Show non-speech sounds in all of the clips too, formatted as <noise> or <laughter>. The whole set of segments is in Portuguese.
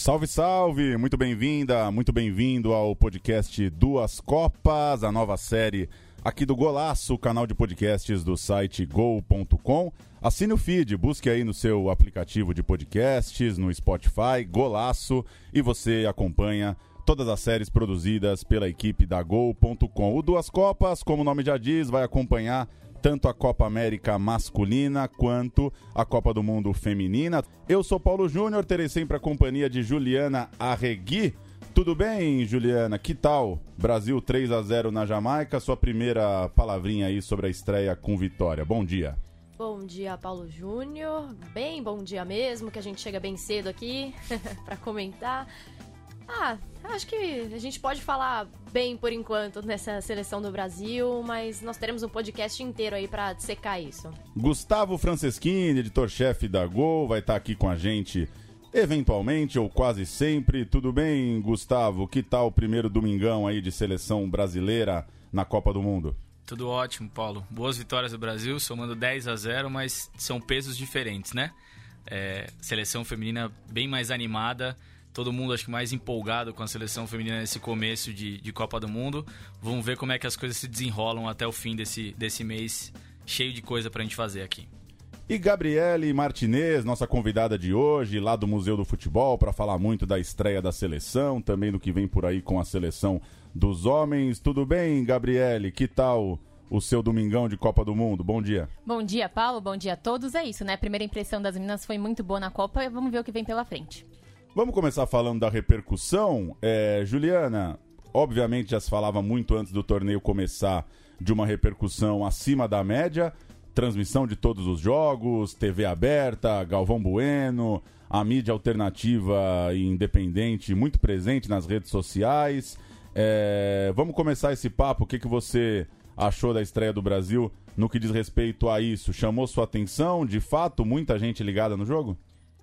Salve, salve! Muito bem-vinda, muito bem-vindo ao podcast Duas Copas, a nova série aqui do Golaço, canal de podcasts do site gol.com. Assine o feed, busque aí no seu aplicativo de podcasts, no Spotify, Golaço, e você acompanha todas as séries produzidas pela equipe da Gol.com. O Duas Copas, como o nome já diz, vai acompanhar tanto a Copa América masculina quanto a Copa do Mundo feminina. Eu sou Paulo Júnior, terei sempre a companhia de Juliana Arregui. Tudo bem, Juliana? Que tal? Brasil 3 a 0 na Jamaica. Sua primeira palavrinha aí sobre a estreia com vitória. Bom dia. Bom dia, Paulo Júnior. Bem bom dia mesmo, que a gente chega bem cedo aqui <laughs> para comentar. Ah, acho que a gente pode falar bem por enquanto nessa seleção do Brasil, mas nós teremos um podcast inteiro aí para secar isso. Gustavo Franceschini, editor-chefe da Gol, vai estar aqui com a gente eventualmente ou quase sempre. Tudo bem, Gustavo? Que tal o primeiro domingão aí de seleção brasileira na Copa do Mundo? Tudo ótimo, Paulo. Boas vitórias do Brasil, somando 10 a 0, mas são pesos diferentes, né? É, seleção feminina bem mais animada, todo mundo acho que mais empolgado com a seleção feminina nesse começo de, de Copa do Mundo. Vamos ver como é que as coisas se desenrolam até o fim desse, desse mês, cheio de coisa pra gente fazer aqui. E Gabriele Martinez, nossa convidada de hoje, lá do Museu do Futebol, para falar muito da estreia da seleção, também do que vem por aí com a seleção dos homens. Tudo bem, Gabriele? Que tal o seu domingão de Copa do Mundo? Bom dia. Bom dia, Paulo. Bom dia a todos. É isso, né? A primeira impressão das meninas foi muito boa na Copa e vamos ver o que vem pela frente. Vamos começar falando da repercussão. É, Juliana, obviamente já se falava muito antes do torneio começar de uma repercussão acima da média. Transmissão de todos os jogos, TV aberta, Galvão Bueno, a mídia alternativa e independente muito presente nas redes sociais. É, vamos começar esse papo. O que, que você achou da estreia do Brasil no que diz respeito a isso? Chamou sua atenção? De fato, muita gente ligada no jogo?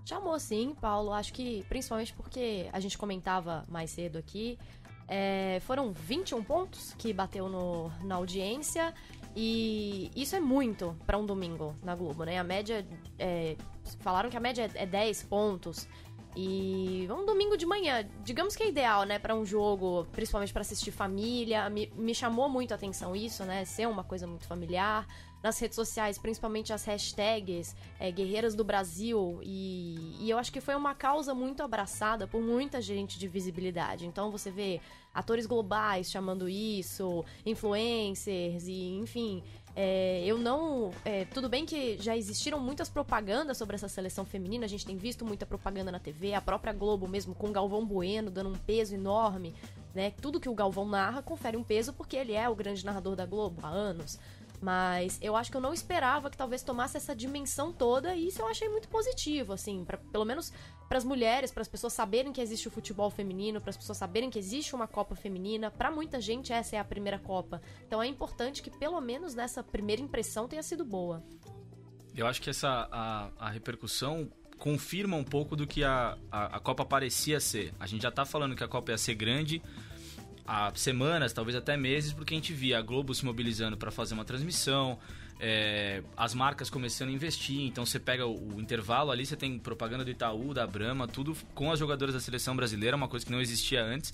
Chamou sim, Paulo. Acho que principalmente porque a gente comentava mais cedo aqui. É, foram 21 pontos que bateu no, na audiência. E isso é muito para um domingo na Globo, né? A média. É, falaram que a média é 10 pontos. E um domingo de manhã, digamos que é ideal, né, para um jogo, principalmente para assistir família. Me, me chamou muito a atenção isso, né, ser uma coisa muito familiar nas redes sociais, principalmente as hashtags é, Guerreiras do Brasil, e, e eu acho que foi uma causa muito abraçada por muita gente de visibilidade. Então você vê atores globais chamando isso, influencers, e enfim. É, eu não. É, tudo bem que já existiram muitas propagandas sobre essa seleção feminina, a gente tem visto muita propaganda na TV, a própria Globo mesmo, com Galvão Bueno dando um peso enorme. Né? Tudo que o Galvão narra confere um peso porque ele é o grande narrador da Globo há anos. Mas eu acho que eu não esperava que talvez tomasse essa dimensão toda e isso eu achei muito positivo, assim, pra, pelo menos para as mulheres, para as pessoas saberem que existe o futebol feminino, para as pessoas saberem que existe uma Copa feminina. Para muita gente essa é a primeira Copa. Então é importante que pelo menos nessa primeira impressão tenha sido boa. Eu acho que essa a, a repercussão confirma um pouco do que a, a, a Copa parecia ser. A gente já está falando que a Copa ia ser grande, há semanas, talvez até meses, porque a gente via a Globo se mobilizando para fazer uma transmissão, é, as marcas começando a investir. Então você pega o, o, intervalo ali, você tem propaganda do Itaú, da Brahma, tudo com as jogadoras da seleção brasileira, uma coisa que não existia antes.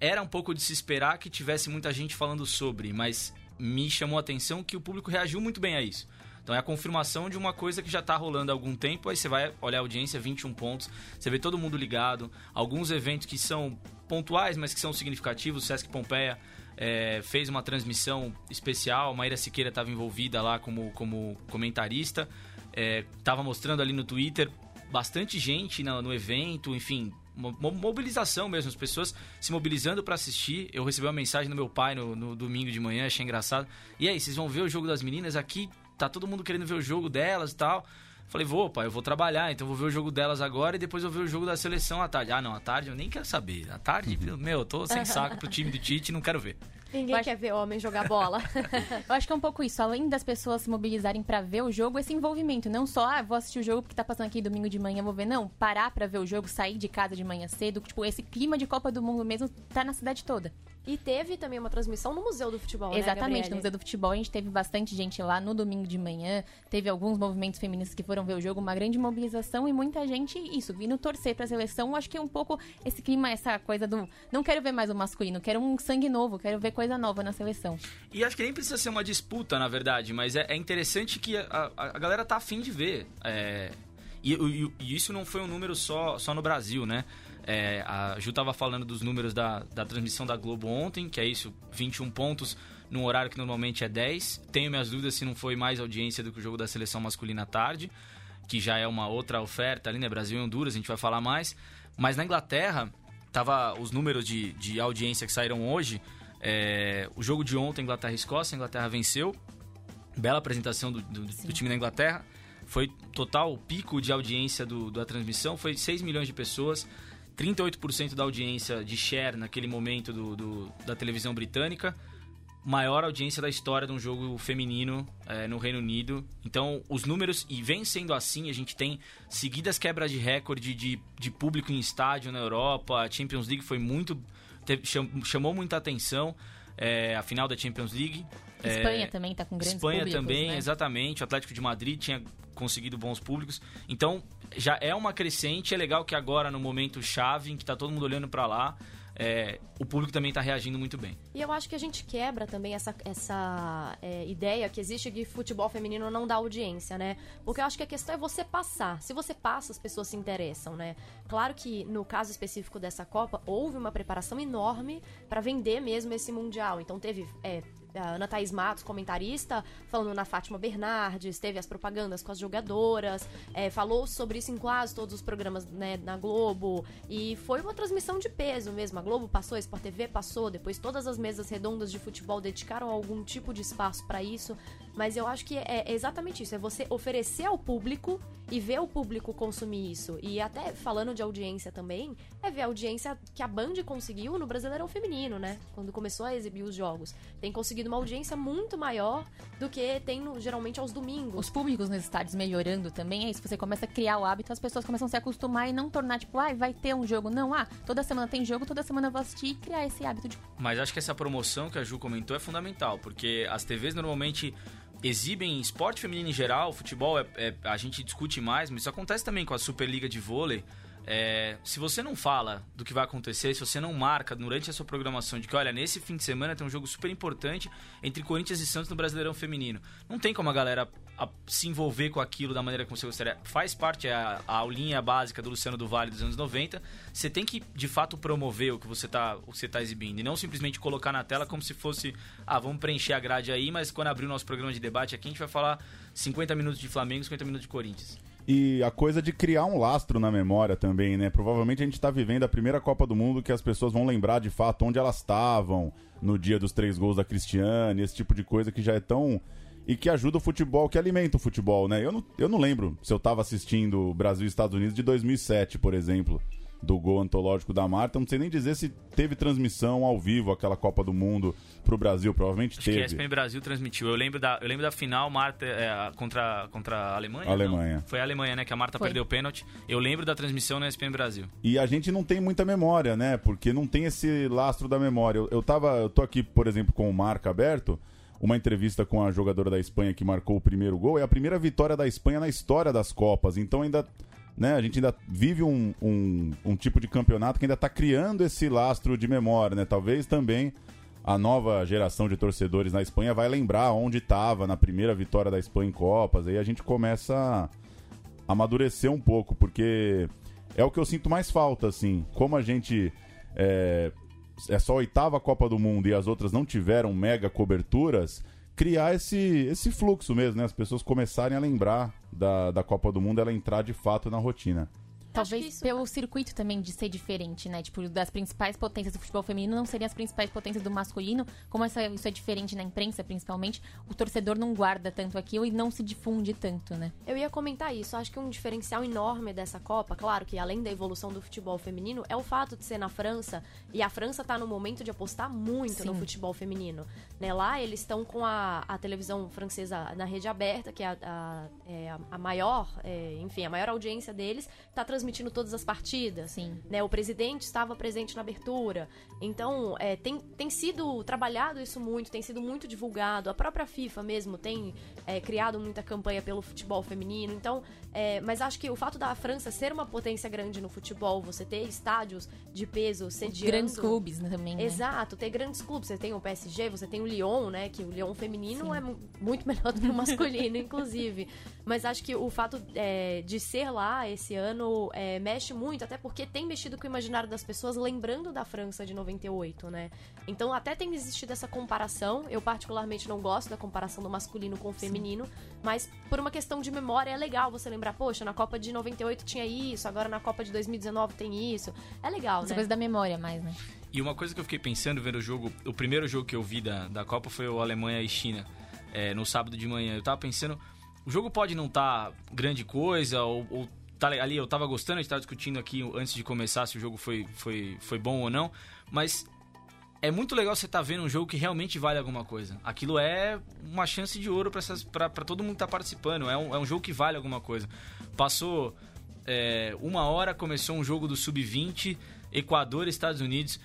Era um pouco de se esperar que tivesse muita gente falando sobre, mas me chamou a atenção que o público reagiu muito bem a isso. Então é a confirmação de uma coisa que já está rolando há algum tempo. Aí você vai olhar a audiência, 21 pontos, você vê todo mundo ligado. Alguns eventos que são pontuais, mas que são significativos. O Sesc Pompeia é, fez uma transmissão especial. Maíra Siqueira estava envolvida lá como, como comentarista. Estava é, mostrando ali no Twitter bastante gente no, no evento, enfim, mobilização mesmo, as pessoas se mobilizando para assistir. Eu recebi uma mensagem do meu pai no, no, domingo de manhã, achei engraçado. E aí, vocês vão ver o jogo das meninas? Aqui tá todo mundo querendo ver o jogo delas e tal. Falei, vou, pai, eu vou trabalhar, então vou ver o jogo delas agora e depois eu vou ver o jogo da seleção à tarde. Ah, não, à tarde eu nem quero saber. À tarde, uhum. meu, eu tô sem <laughs> saco pro time do Tite, não quero ver. Ninguém acho... quer ver homem jogar bola. <laughs> eu acho que é um pouco isso. Além das pessoas se mobilizarem para ver o jogo, esse envolvimento. Não só, ah, vou assistir o jogo porque tá passando aqui domingo de manhã, vou ver. Não, parar para ver o jogo, sair de casa de manhã cedo. Tipo, esse clima de Copa do Mundo mesmo tá na cidade toda. E teve também uma transmissão no Museu do Futebol, né, Exatamente, né, no Museu do Futebol a gente teve bastante gente lá no domingo de manhã, teve alguns movimentos feministas que foram ver o jogo, uma grande mobilização e muita gente, isso, vindo torcer pra seleção. Acho que é um pouco esse clima, essa coisa do não quero ver mais o masculino, quero um sangue novo, quero ver coisa nova na seleção. E acho que nem precisa ser uma disputa, na verdade, mas é, é interessante que a, a, a, galera tá afim de ver. É, e, e, e isso não foi um número só, só no Brasil, né? É, a Ju estava falando dos números da, da transmissão da Globo ontem, que é isso, 21 pontos num horário que normalmente é 10. Tenho minhas dúvidas se não foi mais audiência do que o jogo da seleção masculina à tarde, que já é uma outra oferta ali, né? Brasil e Honduras, a gente vai falar mais. Mas na Inglaterra, tava os números de, de audiência que saíram hoje. É, o jogo de ontem, Inglaterra e Escócia, a Inglaterra venceu. Bela apresentação do, do, do time da Inglaterra. Foi total, o pico de audiência do, da transmissão foi 6 milhões de pessoas. 38% da audiência de share naquele momento do, do, da televisão britânica. Maior audiência da história de um jogo feminino é, no Reino Unido. Então, os números, e vem sendo assim, a gente tem seguidas quebras de recorde de, de público em estádio na Europa. A Champions League foi muito. Teve, chamou muita atenção. É, a final da Champions League. Espanha é, também está com grandes Espanha públicos, também, né? exatamente. O Atlético de Madrid tinha conseguido bons públicos. Então, já é uma crescente. É legal que agora, no momento chave, em que está todo mundo olhando para lá, é, o público também está reagindo muito bem. E eu acho que a gente quebra também essa, essa é, ideia que existe de futebol feminino não dá audiência, né? Porque eu acho que a questão é você passar. Se você passa, as pessoas se interessam, né? Claro que no caso específico dessa Copa, houve uma preparação enorme para vender mesmo esse Mundial. Então teve é, a Ana Thaís Matos, comentarista, falando na Fátima Bernardes, teve as propagandas com as jogadoras, é, falou sobre isso em quase todos os programas né, na Globo. E foi uma transmissão de peso mesmo. A Globo passou, a Sport TV passou, depois todas as mesas redondas de futebol dedicaram algum tipo de espaço para isso. Mas eu acho que é exatamente isso: é você oferecer ao público e ver o público consumir isso. E até falando de audiência também, é ver a audiência que a Band conseguiu no Brasileirão Feminino, né? Quando começou a exibir os jogos. Tem conseguido uma audiência muito maior do que tem no, geralmente aos domingos. Os públicos nos estádios melhorando também, é isso. Você começa a criar o hábito, as pessoas começam a se acostumar e não tornar, tipo, ah, vai ter um jogo. Não, ah, toda semana tem jogo, toda semana eu vou assistir e criar esse hábito de. Mas acho que essa promoção que a Ju comentou é fundamental, porque as TVs normalmente exibem esporte feminino em geral, futebol é, é, a gente discute mais, mas isso acontece também com a Superliga de vôlei. É, se você não fala do que vai acontecer, se você não marca durante a sua programação de que, olha, nesse fim de semana tem um jogo super importante entre Corinthians e Santos no Brasileirão Feminino, não tem como a galera a, se envolver com aquilo da maneira como você gostaria. Faz parte a, a aulinha básica do Luciano do Vale dos anos 90. Você tem que, de fato, promover o que você está tá exibindo e não simplesmente colocar na tela como se fosse, ah, vamos preencher a grade aí, mas quando abrir o nosso programa de debate aqui, a gente vai falar 50 minutos de Flamengo, 50 minutos de Corinthians. E a coisa de criar um lastro na memória também, né? Provavelmente a gente está vivendo a primeira Copa do Mundo que as pessoas vão lembrar de fato onde elas estavam no dia dos três gols da Cristiane, esse tipo de coisa que já é tão. E que ajuda o futebol, que alimenta o futebol, né? Eu não, eu não lembro se eu estava assistindo Brasil e Estados Unidos de 2007, por exemplo do gol antológico da Marta. Não sei nem dizer se teve transmissão ao vivo aquela Copa do Mundo pro Brasil, provavelmente Acho teve. que a ESPN Brasil transmitiu. Eu lembro da, eu lembro da final Marta é, contra, contra a Alemanha. Alemanha. Não? Foi a Alemanha, né? Que a Marta Foi. perdeu o pênalti. Eu lembro da transmissão na ESPN Brasil. E a gente não tem muita memória, né? Porque não tem esse lastro da memória. Eu, eu tava, eu tô aqui, por exemplo, com o Marca aberto uma entrevista com a jogadora da Espanha que marcou o primeiro gol. É a primeira vitória da Espanha na história das Copas. Então ainda né, a gente ainda vive um, um, um tipo de campeonato que ainda está criando esse lastro de memória, né? Talvez também a nova geração de torcedores na Espanha vai lembrar onde estava na primeira vitória da Espanha em Copas. Aí a gente começa a amadurecer um pouco, porque é o que eu sinto mais falta, assim. Como a gente é, é só a oitava Copa do Mundo e as outras não tiveram mega coberturas, criar esse, esse fluxo mesmo, né? As pessoas começarem a lembrar da, da Copa do Mundo, ela entrar de fato na rotina. Talvez isso- pelo circuito também de ser diferente, né? Tipo, das principais potências do futebol feminino não seriam as principais potências do masculino. Como essa- isso é diferente na imprensa, principalmente, o torcedor não guarda tanto aquilo e não se difunde tanto, né? Eu ia comentar isso. Acho que um diferencial enorme dessa Copa, claro que além da evolução do futebol feminino, é o fato de ser na França. E a França tá no momento de apostar muito no Sim. futebol feminino. Né? Lá eles estão com a, a televisão francesa na rede aberta, que é a, a- é a maior, é, enfim, a maior audiência deles, tá transmitindo todas as partidas. Sim. né? O presidente estava presente na abertura. Então, é, tem, tem sido trabalhado isso muito, tem sido muito divulgado. A própria FIFA mesmo tem é, criado muita campanha pelo futebol feminino. Então, é, mas acho que o fato da França ser uma potência grande no futebol, você ter estádios de peso sediando... Grandes clubes né, também, né? Exato, ter grandes clubes. Você tem o PSG, você tem o Lyon, né? Que o Lyon feminino é mu- muito melhor do que o masculino, <laughs> inclusive. Mas acho que o fato é, de ser lá esse ano é, mexe muito, até porque tem mexido com o imaginário das pessoas, lembrando da França de 98, né? Então até tem existido essa comparação. Eu, particularmente, não gosto da comparação do masculino com o feminino, mas por uma questão de memória é legal você lembrar, poxa, na Copa de 98 tinha isso, agora na Copa de 2019 tem isso. É legal, Essa né? coisa da memória mais, né? E uma coisa que eu fiquei pensando vendo o jogo, o primeiro jogo que eu vi da, da Copa foi o Alemanha e China, é, no sábado de manhã. Eu tava pensando, o jogo pode não estar grande coisa, ou, ou tá ali eu tava gostando, a gente tava discutindo aqui antes de começar se o jogo foi, foi, foi bom ou não, mas é muito legal você estar vendo um jogo que realmente vale alguma coisa. Aquilo é uma chance de ouro para todo mundo que tá participando, é um, é um jogo que vale alguma coisa. Passou é, uma hora, começou um jogo do Sub-20, Equador Estados Unidos.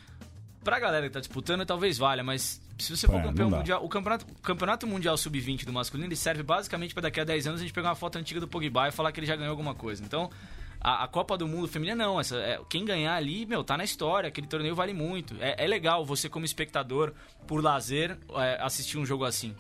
Pra galera que tá disputando, talvez valha, mas se você for É, campeão mundial, o campeonato, o campeonato mundial sub-20 do masculino, ele serve basicamente pra daqui a 10 anos a gente pegar uma foto antiga do Pogba e falar que ele já ganhou alguma coisa. Então, a, a Copa do Mundo feminina não, essa, é, quem ganhar ali, meu, tá na história, aquele torneio vale muito. É, é legal você como espectador, por lazer, é, assistir um jogo assim.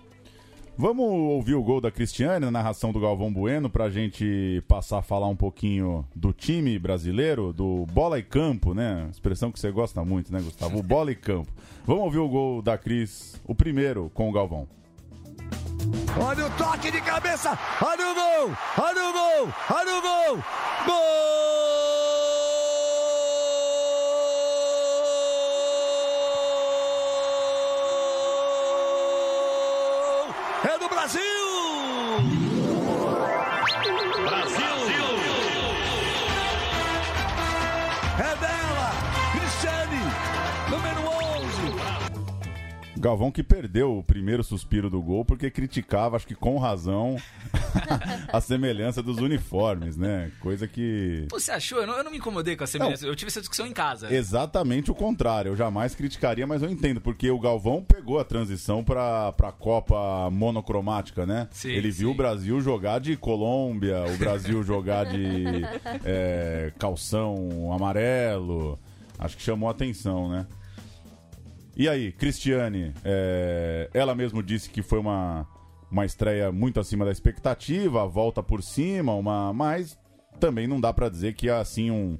Vamos ouvir o gol da Cristiane na narração do Galvão Bueno pra gente passar a falar um pouquinho do time brasileiro, do bola e campo, né? Expressão que você gosta muito, né, Gustavo? O bola e campo. Vamos ouvir o gol da Cris, o primeiro com o Galvão. Olha o toque de cabeça. Olha o gol. Olha o gol. Olha o gol. Gol! Brasil. Galvão que perdeu o primeiro suspiro do gol porque criticava, acho que com razão, <laughs> a semelhança dos uniformes, né? Coisa que. Você achou? Eu não, eu não me incomodei com a semelhança. Eu tive essa discussão em casa. Exatamente o contrário. Eu jamais criticaria, mas eu entendo, porque o Galvão pegou a transição para a Copa monocromática, né? Sim, Ele viu sim. o Brasil jogar de Colômbia, o Brasil <laughs> jogar de é, calção amarelo. Acho que chamou a atenção, né? E aí, Cristiane, é, ela mesmo disse que foi uma, uma estreia muito acima da expectativa, volta por cima, uma, mas também não dá pra dizer que é assim um,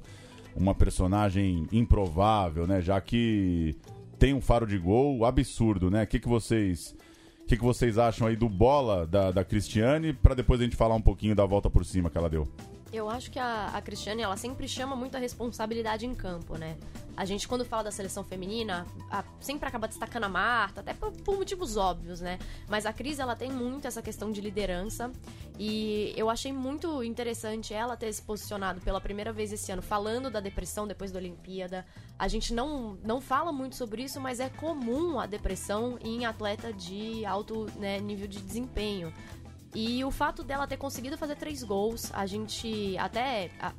uma personagem improvável, né? Já que tem um faro de gol absurdo, né? O que, que vocês o que, que vocês acham aí do bola da, da Cristiane, Pra depois a gente falar um pouquinho da volta por cima que ela deu? Eu acho que a, a Cristiane, ela sempre chama muita responsabilidade em campo, né? A gente, quando fala da seleção feminina, a- sempre acaba destacando a Marta, até por, por motivos óbvios, né? Mas a Cris, ela tem muito essa questão de liderança. E eu achei muito interessante ela ter se posicionado pela primeira vez esse ano, falando da depressão depois da Olimpíada. A gente não, não fala muito sobre isso, mas é comum a depressão em atleta de alto né, nível de desempenho. E o fato dela ter conseguido fazer três gols, a gente até a-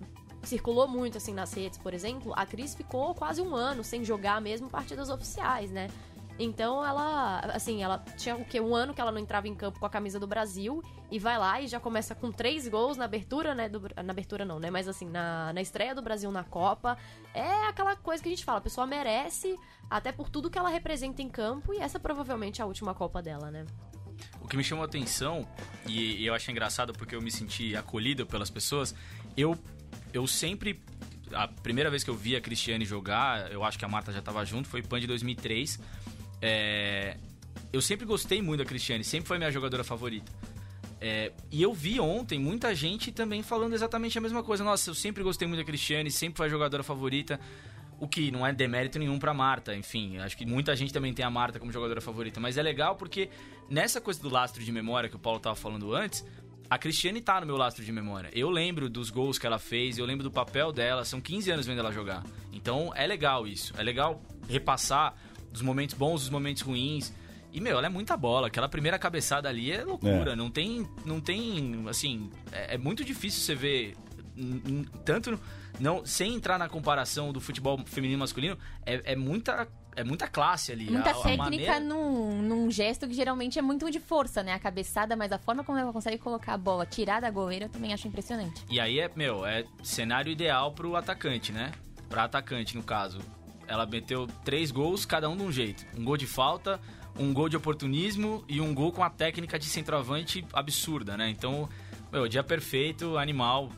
circulou muito assim nas redes, por exemplo. A Cris ficou quase um ano sem jogar mesmo partidas oficiais, né? Então ela, assim, ela tinha o quê? Um ano que ela não entrava em campo com a camisa do Brasil e vai lá e já começa com três gols na abertura, né? do- na abertura não, né? Mas assim, na, na estreia do Brasil na Copa. É aquela coisa que a gente fala, a pessoa merece, até por tudo que ela representa em campo, e essa provavelmente é a última Copa dela, né? O que me chamou a atenção, e eu achei engraçado porque eu me senti acolhido pelas pessoas, eu, eu sempre. A primeira vez que eu vi a Cristiane jogar, eu acho que a Marta já estava junto, foi Pan de 2003. É, eu sempre gostei muito da Cristiane, sempre foi minha jogadora favorita. É, e eu vi ontem muita gente também falando exatamente a mesma coisa. Nossa, eu sempre gostei muito da Cristiane, sempre foi a jogadora favorita. O que não é demérito nenhum pra Marta, enfim. Acho que muita gente também tem a Marta como jogadora favorita. Mas é legal porque nessa coisa do lastro de memória que o Paulo tava falando antes, a Cristiane tá no meu lastro de memória. Eu lembro dos gols que ela fez, eu lembro do papel dela, são 15 anos vendo ela jogar. Então é legal isso. É legal repassar dos momentos bons, dos momentos ruins. E, meu, ela é muita bola. Aquela primeira cabeçada ali é loucura. É. Não tem. Não tem. Assim. É, é muito difícil você ver. Tanto. Não, sem entrar na comparação do futebol feminino e masculino, é, é muita. É muita classe ali. Muita A- a técnica maneira- num, num gesto que geralmente é muito de força, né? A cabeçada, mas a forma como ela consegue colocar a bola, tirar da goleira, eu também acho impressionante. E aí é, meu, é cenário ideal pro atacante, né? Pra atacante, no caso. Ela meteu três gols, cada um de um jeito. Um gol de falta, um gol de oportunismo e um gol com a técnica de centroavante absurda, né? Então, meu, dia perfeito, animal.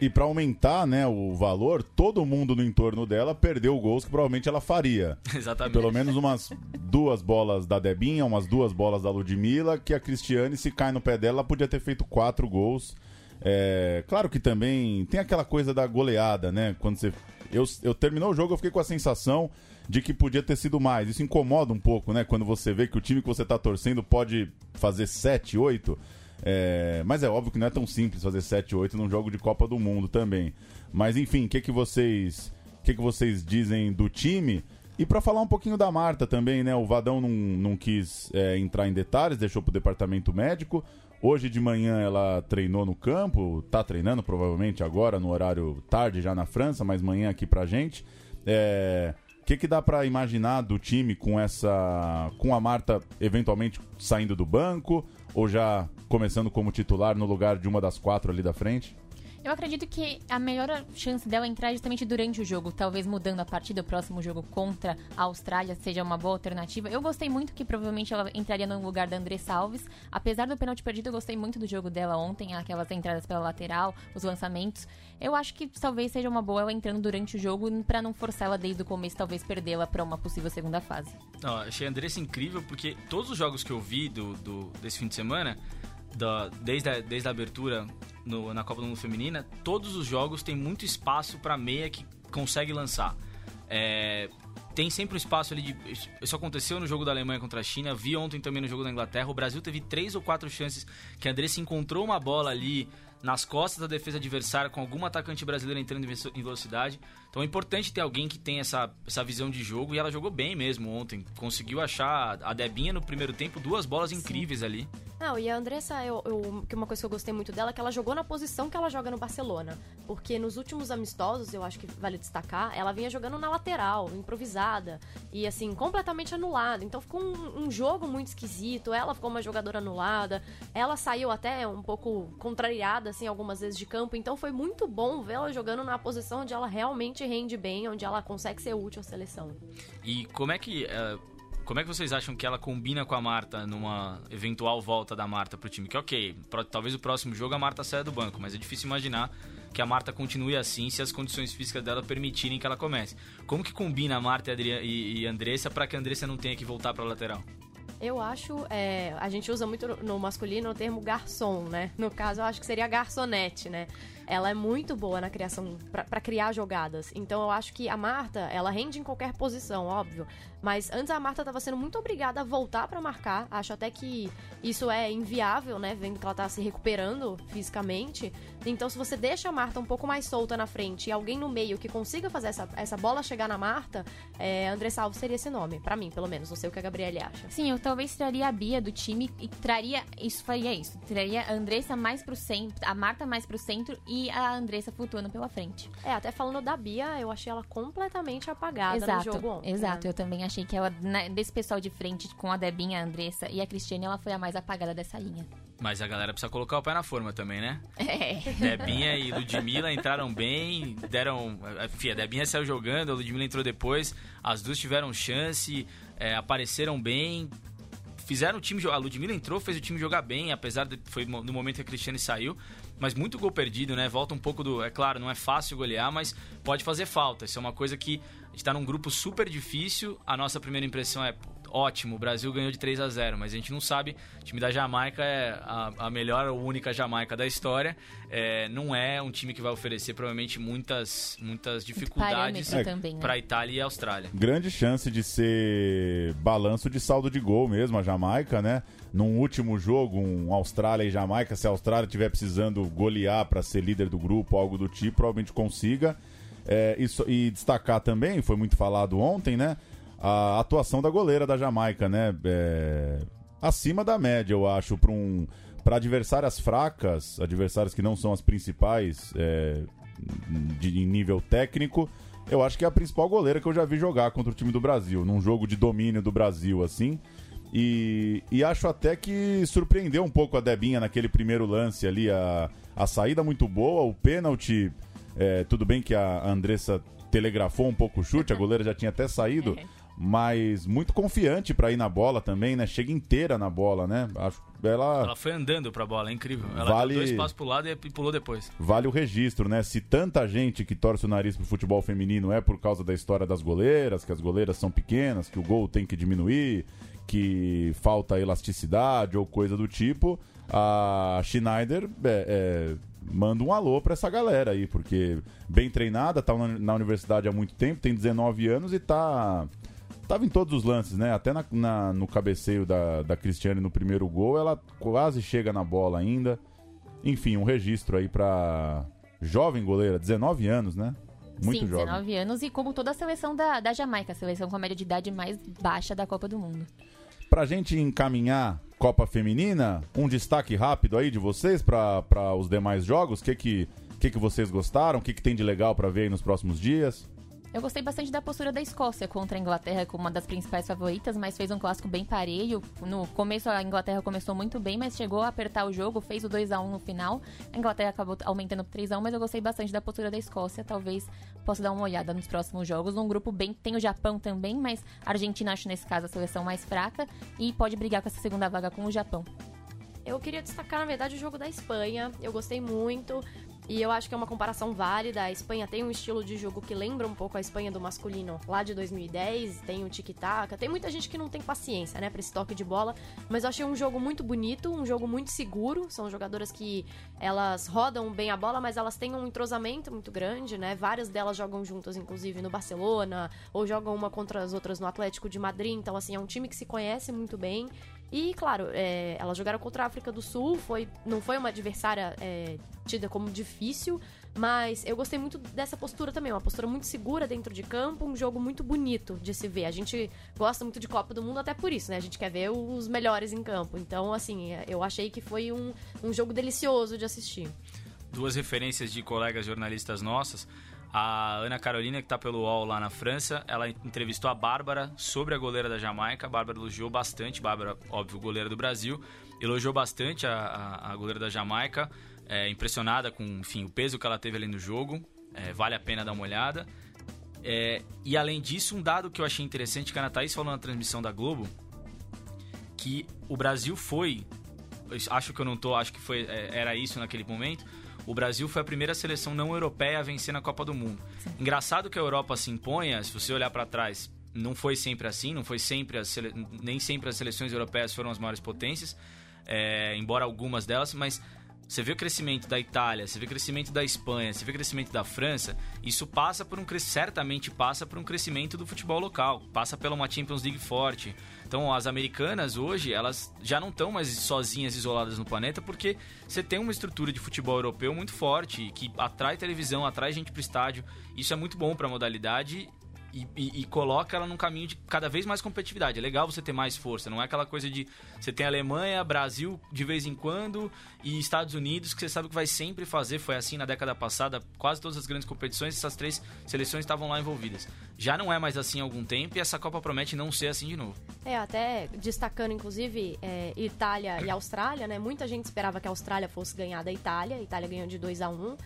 E pra aumentar, né, o valor, todo mundo no entorno dela perdeu gols que provavelmente ela faria. <laughs> Exatamente. Pelo menos umas duas bolas da Debinha, umas duas bolas da Ludmilla, que a Cristiane, se cai no pé dela, ela podia ter feito quatro gols. É, claro que também tem aquela coisa da goleada, né? Quando você. Eu, eu terminou o jogo, eu fiquei com a sensação de que podia ter sido mais. Isso incomoda um pouco, né? Quando você vê que o time que você tá torcendo pode fazer 7, 8. É, mas é óbvio que não é tão simples fazer 7, 8 num jogo de Copa do Mundo também. Mas enfim, o que, que vocês. O que, que vocês dizem do time? E pra falar um pouquinho da Marta também, né? O Vadão não, não quis é, entrar em detalhes, deixou pro departamento médico. Hoje de manhã ela treinou no campo, tá treinando provavelmente agora no horário tarde já na França, mas manhã aqui pra gente. É, O que, que dá pra imaginar do time com essa. com a Marta eventualmente saindo do banco ou já começando como titular no lugar de uma das quatro ali da frente? Eu acredito que a melhor chance dela é entrar justamente durante o jogo, talvez mudando a partida, o próximo jogo contra a Austrália seja uma boa alternativa. Eu gostei muito que provavelmente ela entraria no lugar da Andressa Alves. Apesar do pênalti perdido, eu gostei muito do jogo dela ontem, aquelas entradas pela lateral, os lançamentos. Eu acho que talvez seja uma boa ela entrando durante o jogo pra não forçar ela desde o começo, talvez perdê-la pra uma possível segunda fase. Achei a Andressa incrível porque todos os jogos que eu vi do, do- desse fim de semana, desde, a, desde a abertura no- na Copa do Mundo Feminina, todos os jogos tem muito espaço pra meia que consegue lançar. É, tem sempre um espaço ali de. Isso aconteceu no jogo da Alemanha contra a China, vi ontem também no jogo da Inglaterra. O Brasil teve três ou quatro chances que a Andressa encontrou uma bola ali nas costas da defesa adversária com algum atacante brasileiro entrando em ve- em velocidade. Então é importante ter alguém que tem essa, essa visão de jogo e ela jogou bem mesmo ontem. Conseguiu achar a Debinha no primeiro tempo, duas bolas incríveis ali. Não, e a Andressa, eu, eu- que uma coisa que eu gostei muito dela é que ela jogou na posição que ela joga no Barcelona. Porque nos últimos amistosos, eu acho que vale destacar, ela vinha jogando na lateral, improvisada. E assim, completamente anulada. Então ficou um, um jogo muito esquisito. Ela ficou uma jogadora anulada. Ela saiu até um pouco contrariada, assim, algumas vezes de campo. Então foi muito bom vê-la jogando na posição onde ela realmente rende bem, onde ela consegue ser útil à seleção. E como é que. eh, como é que vocês acham que ela combina com a Marta numa eventual volta da Marta pro time? Que ok, pro- talvez o próximo jogo a Marta saia do banco, mas é difícil imaginar que a Marta continue assim se as condições físicas dela permitirem que ela comece. Como que combina a Marta e, e Andressa para que a Andressa não tenha que voltar pra lateral? Eu acho, é, a gente usa muito no- no masculino o termo garçom, né? No caso, eu acho que seria garçonete, né? Ela é muito boa na criação, pra criar jogadas. Então eu acho que a Marta, ela rende em qualquer posição, óbvio. Mas antes a Marta tava sendo muito obrigada a voltar pra marcar. Acho até que isso é inviável, né? Vendo que ela tá se recuperando fisicamente. Então se você deixa a Marta um pouco mais solta na frente e alguém no meio que consiga fazer essa, essa bola chegar na Marta, é, André Salvo seria esse nome, pra mim, pelo menos. Não sei o que a Gabriele acha. Sim, eu talvez traria a Bia do time e traria. Isso faria isso. Traria a Andressa mais pro centro, a Marta mais pro centro e a Andressa flutuando pela frente. É, até falando da Bia, eu achei ela completamente apagada no exato, jogo ontem. exato. né? Eu também achei que ela, né, desse pessoal de frente, com a Debinha, a Andressa e a Cristiane, ela foi a mais apagada dessa linha. Mas a galera precisa colocar o pé na forma também, né? <laughs> É. Debinha e Ludmilla entraram bem, deram. Enfim, a Debinha saiu jogando, a Ludmilla entrou depois. As duas tiveram chance, é, apareceram bem. Fizeram o time jogar. A Ludmilla entrou, fez o time jogar bem, apesar de. Foi no momento que a Cristiane saiu. Mas muito gol perdido, né? Volta um pouco do. É claro, não é fácil golear, mas pode fazer falta. Isso é uma coisa que. A gente tá num grupo super difícil. A nossa primeira impressão é. ótimo, o Brasil ganhou de 3 a 0 mas a gente não sabe. O time da Jamaica é a, a melhor ou única Jamaica da história. É, não é um time que vai oferecer provavelmente muitas, muitas dificuldades também, né? para Itália e Austrália. Grande chance de ser balanço de saldo de gol mesmo, a Jamaica, né? Num último jogo, um Austrália e Jamaica, se a Austrália estiver precisando golear para ser líder do grupo, algo do tipo, provavelmente consiga. É, isso- e destacar também, foi muito falado ontem, né? A atuação da goleira da Jamaica, né? É, acima da média, eu acho, para um, adversárias fracas, adversárias que não são as principais é, de, em nível técnico. Eu acho que é a principal goleira que eu já vi jogar contra o time do Brasil, num jogo de domínio do Brasil, assim. E, e acho até que surpreendeu um pouco a Debinha naquele primeiro lance ali. A, a saída muito boa, o pênalti. é, tudo bem que a Andressa telegrafou um pouco o chute, a goleira já tinha até saído, mas muito confiante pra ir na bola também, né? Chega inteira na bola, né? Acho ela Ela foi andando pra bola, é incrível. Ela Vale- deu dois passos pro lado e pulou depois. vale o registro, né? Se tanta gente que torce o nariz pro futebol feminino é por causa da história das goleiras, que as goleiras são pequenas, que o gol tem que diminuir, que falta elasticidade ou coisa do tipo, a Schneider é, é, manda um alô pra essa galera aí, porque bem treinada, tá na universidade há muito tempo, tem 19 anos e tá. Tava em todos os lances, né? Até na, na- no cabeceio da, da Cristiane no primeiro gol, ela quase chega na bola ainda. Enfim, um registro aí pra jovem goleira, 19 anos, né? Muito Sim, jovem. 19 anos e como toda a seleção da, da Jamaica, a seleção com a média de idade mais baixa da Copa do Mundo. Pra gente encaminhar Copa Feminina, um destaque rápido aí de vocês pra os demais jogos. O que que, que que vocês gostaram? O que, que tem de legal pra ver aí nos próximos dias? Eu gostei bastante da postura da Escócia contra a Inglaterra como uma das principais favoritas, mas fez um clássico bem parelho. No começo a Inglaterra começou muito bem, mas chegou a apertar o jogo, fez o 2 a 1 no final. A Inglaterra acabou aumentando pro 3 a 1, mas eu gostei bastante da postura da Escócia. Talvez possa dar uma olhada nos próximos jogos. Num grupo bem, tem o Japão também, mas a Argentina acho nesse caso a seleção mais fraca e pode brigar com essa segunda vaga com o Japão. Eu queria destacar, na verdade, o jogo da Espanha. Eu gostei muito. E eu acho que é uma comparação válida. A Espanha tem um estilo de jogo que lembra um pouco a Espanha do masculino lá de 2010. Tem o tic-tac. Tem muita gente que não tem paciência, né, pra esse toque de bola. Mas eu achei um jogo muito bonito, um jogo muito seguro. São jogadoras que elas rodam bem a bola, mas elas têm um entrosamento muito grande, né? Várias delas jogam juntas, inclusive, no Barcelona, ou jogam uma contra as outras no Atlético de Madrid. Então, assim, é um time que se conhece muito bem. E, claro, é, elas jogaram contra a África do Sul, foi, não foi uma adversária é, tida como difícil, mas eu gostei muito dessa postura também, uma postura muito segura dentro de campo, um jogo muito bonito de se ver. A gente gosta muito de Copa do Mundo até por isso, né? A gente quer ver os melhores em campo. Então, assim, é, eu achei que foi um, um jogo delicioso de assistir. duas referências de colegas jornalistas nossas. A Ana Carolina, que está pelo UOL lá na França, ela entrevistou a Bárbara sobre a goleira da Jamaica. A Bárbara elogiou bastante, Bárbara, óbvio, goleira do Brasil, elogiou bastante a, a, a goleira da Jamaica, é, impressionada com enfim, o peso que ela teve ali no jogo. É, vale a pena dar uma olhada. É, e além disso, um dado que eu achei interessante, que a Ana Thaís falou na transmissão da Globo, que o Brasil foi. Acho que eu não tô, acho que foi, é, era isso naquele momento. O Brasil foi a primeira seleção não europeia a vencer na Copa do Mundo. Engraçado que a Europa se imponha, se você olhar para trás, não foi sempre assim, não foi sempre sele... nem sempre as seleções europeias foram as maiores potências, é, embora algumas delas, mas você vê o crescimento da Itália, você vê o crescimento da Espanha, você vê o crescimento da França, isso passa por um certamente passa por um crescimento do futebol local, passa pela uma Champions League forte. Então, as americanas hoje, elas já não estão mais sozinhas, isoladas no planeta, porque você tem uma estrutura de futebol europeu muito forte, que atrai televisão, atrai gente pro estádio. Isso é muito bom para a modalidade e, e- e coloca ela num caminho de cada vez mais competitividade. É legal você ter mais força, não é aquela coisa de você tem Alemanha, Brasil de vez em quando e Estados Unidos que você sabe que vai sempre fazer. Foi assim na década passada, quase todas as grandes competições, essas três seleções estavam lá envolvidas. Já não é mais assim há algum tempo e essa Copa promete não ser assim de novo. É, até destacando, inclusive, é, Itália e Austrália, né? Muita gente esperava que a Austrália fosse ganhar da Itália. A Itália ganhou de 2 a 1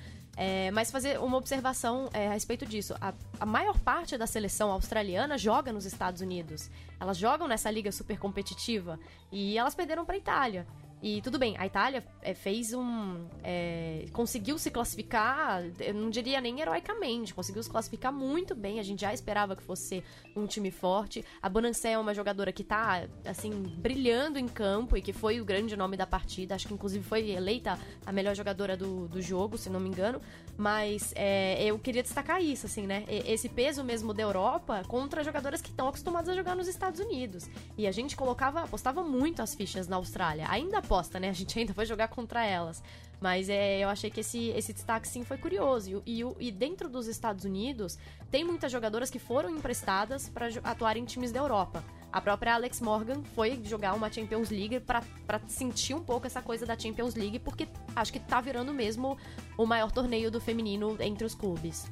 É, mas fazer uma observação é, a respeito disso. A, a maior parte da seleção australiana joga nos Estados Unidos. Elas jogam nessa liga super competitiva e elas perderam para a Itália. E tudo bem, a Itália é, fez um. É, conseguiu se classificar, eu não diria nem heroicamente, conseguiu se classificar muito bem. A gente já esperava que fosse um time forte. A Bonancé é uma jogadora que tá, assim, brilhando em campo e que foi o grande nome da partida. Acho que inclusive foi eleita a melhor jogadora do, do jogo, se não me engano. Mas é, eu queria destacar isso, assim, né? Esse peso mesmo da Europa contra jogadoras que estão acostumadas a jogar nos Estados Unidos. E a gente colocava, apostava muito as fichas na Austrália. Ainda né? A gente ainda vai jogar contra elas. Mas é, eu achei que esse, esse destaque sim foi curioso. E, e, e dentro dos Estados Unidos, tem muitas jogadoras que foram emprestadas para atuar em times da Europa. A própria Alex Morgan foi jogar uma Champions League para sentir um pouco essa coisa da Champions League, porque acho que tá virando mesmo o maior torneio do feminino entre os clubes.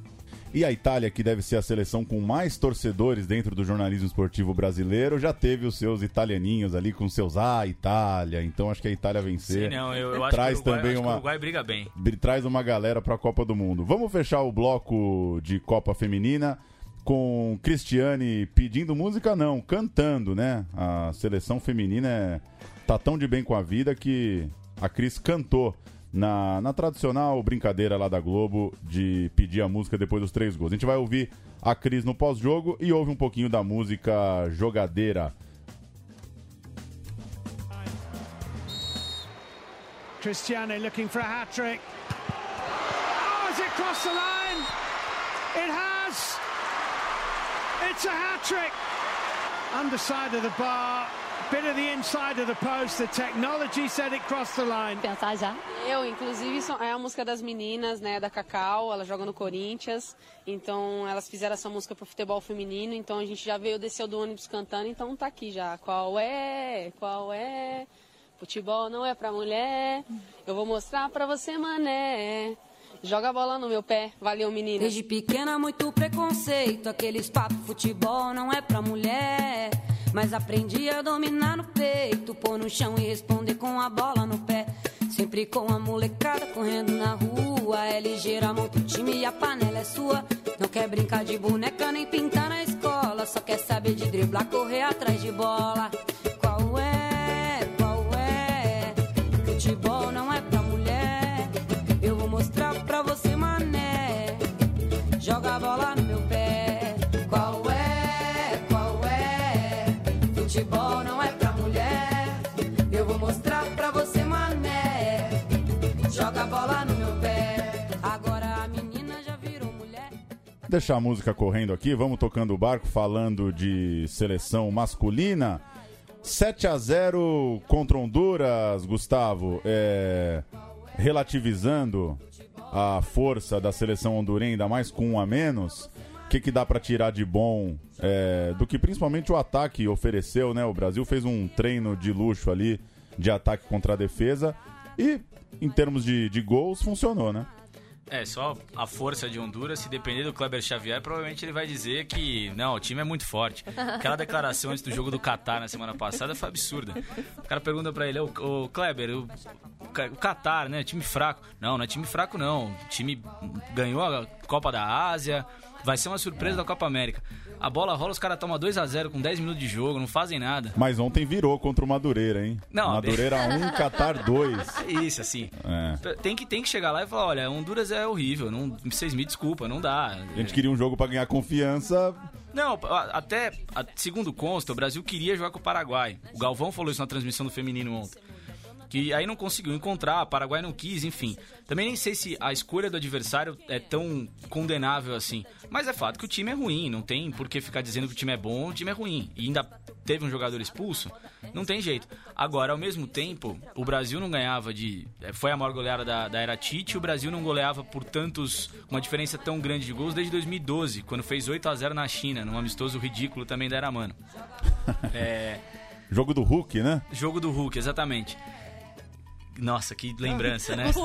E a Itália, que deve ser a seleção com mais torcedores dentro do jornalismo esportivo brasileiro, já teve os seus italianinhos ali com seus Ah, Itália. Então acho que a Itália vencer. Sim, não, eu, eu traz Uruguai, também uma o Uruguai briga bem. traz uma galera para a Copa do Mundo. Vamos fechar o bloco de Copa Feminina com Cristiane pedindo música não, cantando, né? A seleção feminina é... tá tão de bem com a vida que a Cris cantou na, na tradicional brincadeira lá da Globo de pedir a música depois dos três gols. A gente vai ouvir a Cris no pós-jogo e ouve um pouquinho da música Jogadeira. Cristiane looking for a hat trick. Oh, has it crossed the line? It has. It's a hat trick. Underside of the bar, bit of the inside of the post. The technology said it crossed the line. Pensar já. Eu, inclusive, é a música das meninas, né, da Cacau, ela joga no Corinthians, então elas fizeram essa música pro futebol feminino, então a gente já veio, desceu do ônibus cantando, então tá aqui já. Qual é? Qual é? Futebol não é pra mulher, eu vou mostrar pra você, mané. Joga a bola no meu pé, valeu menina. Desde pequena muito preconceito, aqueles papos futebol não é pra mulher. Mas aprendi a dominar no peito, pôr no chão e responder com a bola no pé. Sempre com a molecada correndo na rua. É ligeira, monta o time e a panela é sua. Não quer brincar de boneca nem pintar na escola. Só quer saber de driblar, correr atrás de bola. Deixar a música correndo aqui, vamos tocando o barco, falando de seleção masculina. 7 a 0 contra Honduras, Gustavo. É, relativizando a força da seleção hondurenha, ainda mais com um a menos. O que, que dá para tirar de bom é, do que principalmente o ataque ofereceu, né? O Brasil fez um treino de luxo ali de ataque contra a defesa e em termos de, de gols funcionou, né? É, só a força de Honduras, se depender do Kleber Xavier, provavelmente ele vai dizer que não, o time é muito forte. Aquela declaração antes do jogo do Qatar na semana passada foi absurda. O cara pergunta pra ele, ô Kleber, o, o Qatar, né, time fraco. Não, não é time fraco não. O time ganhou a Copa da Ásia, vai ser uma surpresa da Copa América. A bola rola, os caras tomam 2 a 0 com 10 minutos de jogo, não fazem nada. Mas ontem virou contra o Madureira, hein? Não, Madureira 1, <laughs> Qatar 2. Isso, assim. É. Tem, que, tem que chegar lá e falar, olha, Honduras é horrível, não, vocês me desculpa, não dá. A gente queria um jogo para ganhar confiança. Não, até, segundo consta, o Brasil queria jogar com o Paraguai. O Galvão falou isso na transmissão do feminino ontem. Que aí não conseguiu encontrar, o Paraguai não quis, enfim. Também nem sei se a escolha do adversário é tão condenável assim. Mas é fato que o time é ruim, não tem por que ficar dizendo que o time é bom, o time é ruim. E ainda teve um jogador expulso, não tem jeito. Agora, ao mesmo tempo, o Brasil não ganhava de. Foi a maior goleada da, da era Tite, o Brasil não goleava por tantos. uma diferença tão grande de gols desde 2012, quando fez 8 a 0 na China, num amistoso ridículo também da Era Mano. <laughs> É. Jogo do Hulk, né? Jogo do Hulk, exatamente. Nossa, que lembrança, né? Tá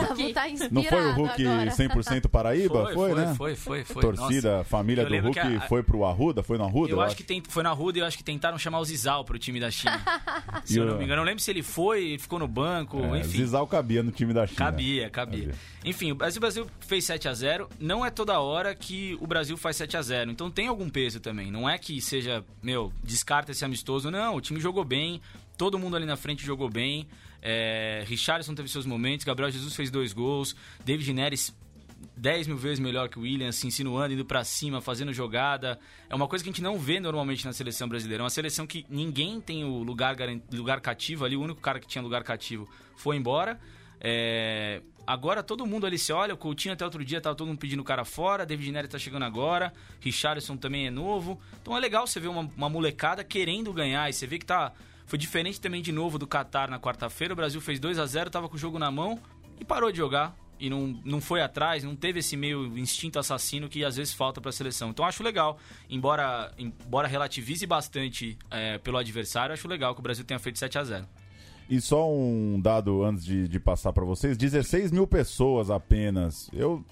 não foi o Hulk agora. 100% Paraíba? Foi, foi, foi, né? Foi, foi, foi. Torcida, Nossa. família Eu do Hulk a- foi pro Arruda? Foi no Arruda? Eu acho que tem, foi na Ruda e eu acho que tentaram chamar o Zizal pro time da China. <laughs> se eu não me engano. Eu não lembro se ele foi, ele ficou no banco, É, enfim. Zizal cabia no time da China. Cabia, cabia. Enfim, o Brasil, o Brasil fez 7 a 0 Não é toda hora que o Brasil faz 7 a 0 Então tem algum peso também. Não é que seja, meu, descarta esse amistoso. Não, o time jogou bem. Todo mundo ali na frente jogou bem. É, Richarlison teve seus momentos, Gabriel Jesus fez dois gols, David Neres 10 mil vezes melhor que o Williams, se insinuando, indo para cima, fazendo jogada. É uma coisa que a gente não vê normalmente na seleção brasileira. É uma seleção que ninguém tem o lugar, lugar cativo ali. O único cara que tinha lugar cativo foi embora. É... Agora todo mundo ali se olha, o Coutinho até outro dia tava todo mundo pedindo o cara fora, David Nery tá chegando agora, Richarlison também é novo. Então é legal você ver uma, uma molecada querendo ganhar e você vê que tá foi diferente também de novo do Qatar na quarta-feira, o Brasil fez 2 a 0, tava com o jogo na mão e parou de jogar e não, não foi atrás, não teve esse meio instinto assassino que às vezes falta para a seleção. Então acho legal, embora, embora relativize bastante é, pelo adversário, acho legal que o Brasil tenha feito 7 a 0 e só um dado antes de, de passar para vocês: 16 mil pessoas apenas. Eu,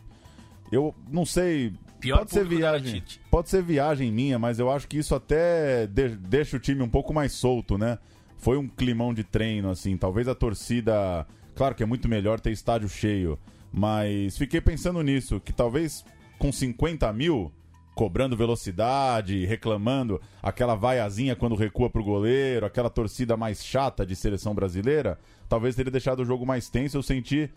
eu não sei. Pior pode ser viagem, pode ser viagem minha, mas eu acho que isso até de, deixa o time um pouco mais solto, né? Foi um climão de treino, assim. Talvez a torcida. Claro que é muito melhor ter estádio cheio, mas fiquei pensando nisso, que talvez com 50 mil cobrando velocidade, reclamando, aquela vaiazinha quando recua pro goleiro, aquela torcida mais chata de seleção brasileira, talvez teria deixado o jogo mais tenso. Eu senti,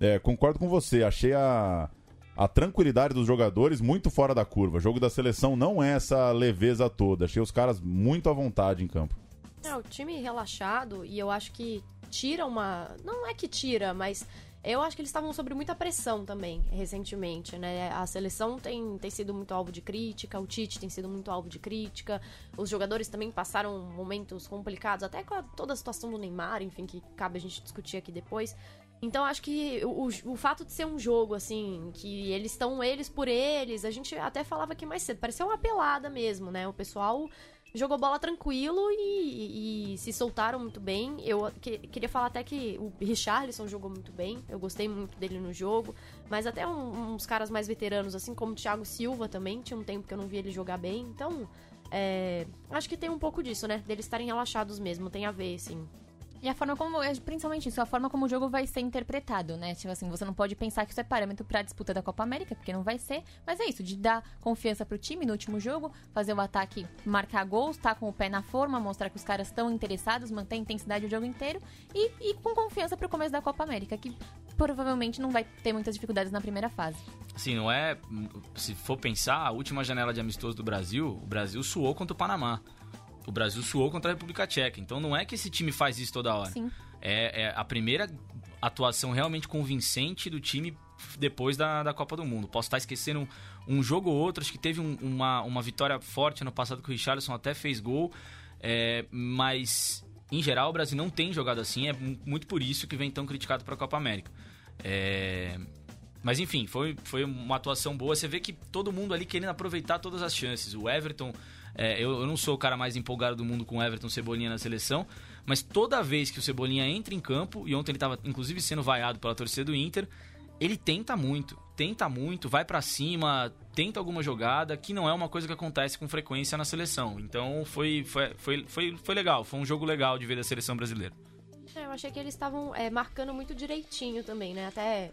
é, concordo com você, achei a, a tranquilidade dos jogadores muito fora da curva. O jogo da seleção não é essa leveza toda. Achei os caras muito à vontade em campo. É, o time relaxado e eu acho que tira uma. Não é que tira, mas eu acho que eles estavam sob muita pressão também, recentemente, né? A seleção tem, tem sido muito alvo de crítica, o Tite tem sido muito alvo de crítica, os jogadores também passaram momentos complicados, até com a, toda a situação do Neymar, enfim, que cabe a gente discutir aqui depois. Então acho que o, o fato de ser um jogo, assim, que eles estão eles por eles, a gente até falava aqui mais cedo, parecia uma pelada mesmo, né? O pessoal jogou bola tranquilo e, e, se soltaram muito bem. Eu que, queria falar até que o Richarlison jogou muito bem, eu gostei muito dele no jogo, mas até um, uns caras mais veteranos, assim como o Thiago Silva também, tinha um tempo que eu não vi ele jogar bem, então é, acho que tem um pouco disso, né? Deles estarem relaxados mesmo, tem a ver, assim. E a forma como, é, principalmente isso, a forma como o jogo vai ser interpretado, né? Tipo assim, você não pode pensar que isso é parâmetro pra disputa da Copa América, porque não vai ser. Mas é isso, de dar confiança pro time no último jogo, fazer o ataque, marcar gols, tá com o pé na forma, mostrar que os caras estão interessados, manter a intensidade o jogo inteiro e, e com confiança pro começo da Copa América, que provavelmente não vai ter muitas dificuldades na primeira fase. Sim, não é. Se for pensar, a última janela de amistoso do Brasil, o Brasil suou contra o Panamá o Brasil suou contra a República Tcheca. Então não é que esse time faz isso toda hora. Sim. É, é a primeira atuação realmente convincente do time depois da, da Copa do Mundo. Posso estar esquecendo um, um jogo ou outro, acho que teve um, uma, uma vitória forte ano passado que o Richarlison até fez gol, é, mas em geral o Brasil não tem jogado assim, é muito por isso que vem tão criticado para a Copa América. É, mas enfim, foi, foi uma atuação boa. Você vê que todo mundo ali querendo aproveitar todas as chances. O Everton é, eu, eu, não sou o cara mais empolgado do mundo com Everton Cebolinha na seleção, mas toda vez que o Cebolinha entra em campo, e ontem ele estava inclusive sendo vaiado pela torcida do Inter, ele tenta muito, tenta muito, vai para cima, tenta alguma jogada, que não é uma coisa que acontece com frequência na seleção. Então foi, foi, foi, foi, foi legal, foi um jogo legal de ver da seleção brasileira. É, eu achei que eles estavam é, marcando muito direitinho também, né? Até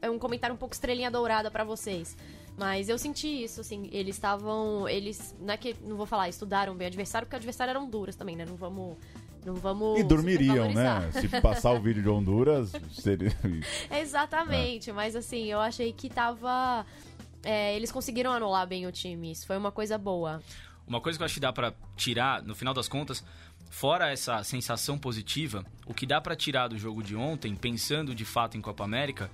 é um comentário um pouco estrelinha dourada para vocês. Mas eu senti isso, assim, eles estavam. Eles. Não é que. Não vou falar, estudaram bem o adversário, porque o adversário era Honduras também, né? Não vamos. Não vamos. E dormiriam, né? Se passar o vídeo de Honduras, seria. <laughs> Exatamente, é. mas assim, eu achei que tava. É, eles conseguiram anular bem o time. Isso foi uma coisa boa. Uma coisa que eu acho que dá pra tirar, no final das contas, fora essa sensação positiva, o que dá para tirar do jogo de ontem, pensando de fato em Copa América,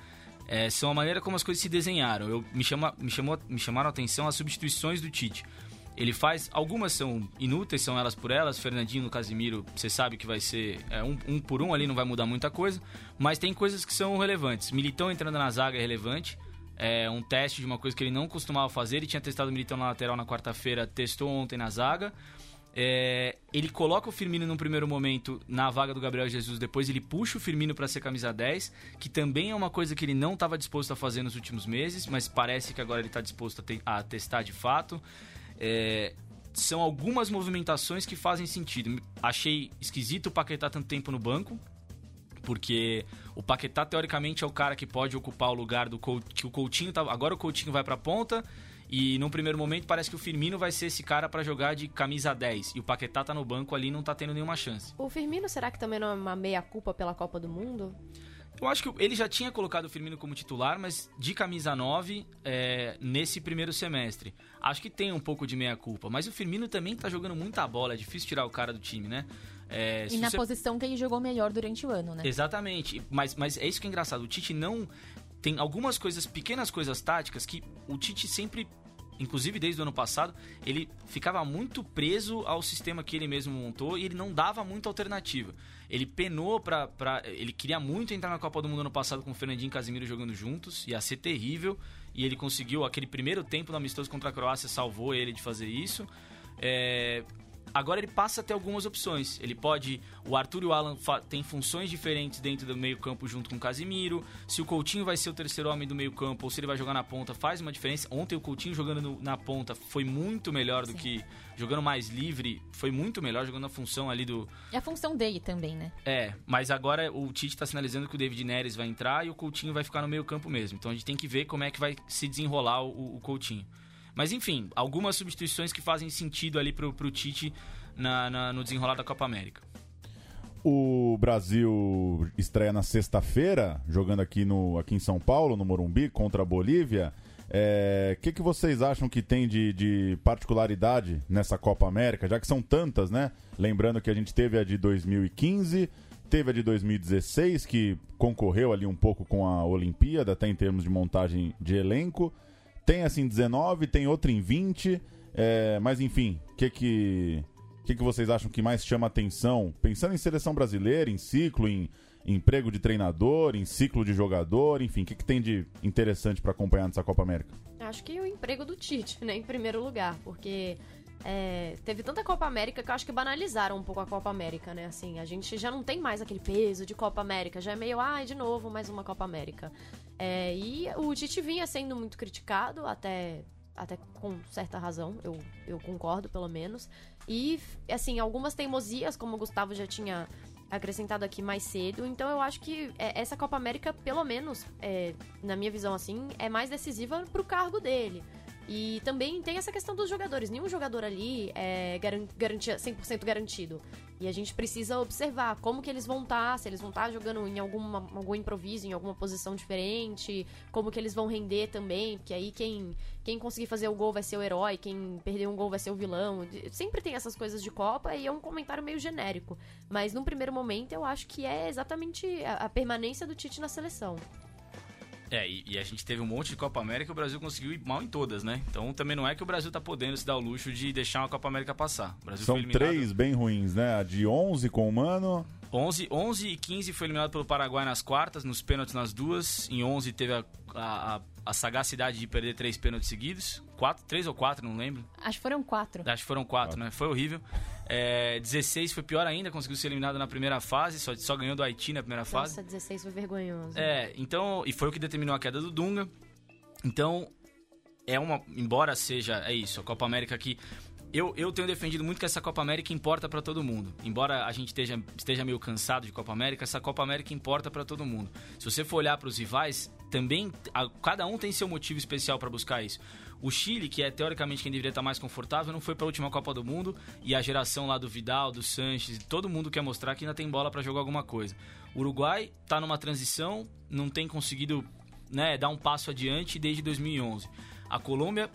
é, são a maneira como as coisas se desenharam. Eu, me, chama, me, chamou, me chamaram a atenção as substituições do Tite. Ele faz. Algumas são inúteis, são elas por elas. Fernandinho Casimiro, você sabe que vai ser é, um, um, por um ali, não vai mudar muita coisa. Mas tem coisas que são relevantes. Militão entrando na zaga é relevante. É um teste de uma coisa que ele não costumava fazer. Ele tinha testado o Militão na lateral na quarta-feira, testou ontem na zaga. É, ele coloca o Firmino no primeiro momento na vaga do Gabriel Jesus, depois ele puxa o Firmino para ser camisa 10, que também é uma coisa que ele não estava disposto a fazer nos últimos meses, mas parece que agora ele está disposto a, te a, testar de fato. É, são algumas movimentações que fazem sentido. Achei esquisito o Paquetá tanto tempo no banco, porque o Paquetá teoricamente é o cara que pode ocupar o lugar do que o Coutinho tava, agora o Coutinho vai para ponta E num primeiro momento parece que o Firmino vai ser esse cara para jogar de camisa 10 e o Paquetá tá no banco ali e não tá tendo nenhuma chance. O Firmino, será que também não é uma meia-culpa pela Copa do Mundo? Eu acho que ele já tinha colocado o Firmino como titular, mas de camisa 9 é, nesse primeiro semestre. Acho que tem um pouco de meia-culpa, mas o Firmino também tá jogando muita bola, é difícil tirar o cara do time, né? É, e na você... posição que ele jogou melhor durante o ano, né? Exatamente, mas, mas é isso que é engraçado. O Tite não. Tem algumas coisas, pequenas coisas táticas que o Tite sempre inclusive desde o ano passado, ele ficava muito preso ao sistema que ele mesmo montou e ele não dava muita alternativa. Ele penou pra. Ele queria muito entrar na Copa do Mundo ano passado com o Fernandinho e Casimiro jogando juntos, ia ser terrível. E ele conseguiu, aquele primeiro tempo no amistoso contra a Croácia, salvou ele de fazer isso. É, Agora ele passa a ter algumas opções. Ele pode. O Arthur e o Alan têm funções diferentes dentro do meio-campo junto com o Casimiro. Se o Coutinho vai ser o terceiro homem do meio-campo ou se ele vai jogar na ponta, faz uma diferença. Ontem o Coutinho jogando no, na ponta foi muito melhor do Sim. que jogando mais livre. Foi muito melhor jogando a função ali do. E a função dele também, né? É, mas agora o Tite está sinalizando que o David Neres vai entrar e o Coutinho vai ficar no meio-campo mesmo. Então a gente tem que ver como é que vai se desenrolar o, o Coutinho. Mas enfim, algumas substituições que fazem sentido ali pro, pro Tite na, na, no desenrolar da Copa América. O Brasil estreia na sexta-feira, jogando aqui, no, aqui em São Paulo, no Morumbi, contra a Bolívia. O é, que, que vocês acham que tem de, de, particularidade nessa Copa América, já que são tantas, né? Lembrando que a gente teve a de 2015, teve a de 2016, que concorreu ali um pouco com a Olimpíada, até em termos de montagem de elenco. Tem assim 19, tem outra em 20. É, mas enfim, o que que, que que vocês acham que mais chama atenção? Pensando em seleção brasileira, em ciclo, em, em emprego de treinador, em ciclo de jogador, enfim, o que, que tem de interessante para acompanhar nessa Copa América? Acho que o emprego do Tite, né, em primeiro lugar, porque é, teve tanta Copa América que eu acho que banalizaram um pouco a Copa América, né? Assim, a gente já não tem mais aquele peso de Copa América, já é meio, ai, ah, de novo, mais uma Copa América. É, e o Tite vinha sendo muito criticado, até, até com certa razão, eu, eu concordo, pelo menos. E, assim, algumas teimosias, como o Gustavo já tinha acrescentado aqui mais cedo. Então eu acho que é, essa Copa América, pelo menos, é, na minha visão assim, é mais decisiva pro cargo dele. E também tem essa questão dos jogadores. Nenhum jogador ali é garantia, 100% garantido. E a gente precisa observar como que eles vão estar, tá, se eles vão estar tá jogando em alguma, algum improviso, em alguma posição diferente, como que eles vão render também, porque aí quem, quem conseguir fazer o gol vai ser o herói, quem perder um gol vai ser o vilão. Sempre tem essas coisas de Copa e é um comentário meio genérico. Mas num primeiro momento eu acho que é exatamente a, a permanência do Tite na seleção. É, e, e, a gente teve um monte de Copa América e o Brasil conseguiu ir mal em todas, né? Então também não é que o Brasil tá podendo se dar o luxo de deixar uma Copa América passar. São três bem ruins, né? A de 11 com o Mano. 11, 11 e 15 foi eliminado pelo Paraguai nas quartas, nos pênaltis nas duas. Em 11 teve a, a, a sagacidade de perder três pênaltis seguidos. Quatro, três ou quatro, não lembro. Acho que foram quatro. Acho que foram quatro, quatro. né? Foi horrível. É, 16 foi pior ainda, conseguiu ser eliminado na primeira fase, só, só ganhou do Haiti na primeira fase. Nossa, 16 foi vergonhoso. É, então, e foi o que determinou a queda do Dunga. Então, é uma, embora seja, é isso, a Copa América aqui eu, eu tenho defendido muito que essa Copa América importa para todo mundo. Embora a gente esteja, esteja meio cansado de Copa América, essa Copa América importa para todo mundo. Se você for olhar para os rivais, também a, cada um tem seu motivo especial para buscar isso. O Chile, que é teoricamente quem deveria estar mais confortável, não foi para a última Copa do Mundo e a geração lá do Vidal, do Sanches, todo mundo quer mostrar que ainda tem bola para jogar alguma coisa. O Uruguai está numa transição, não tem conseguido né, dar um passo adiante desde 2011. A Colômbia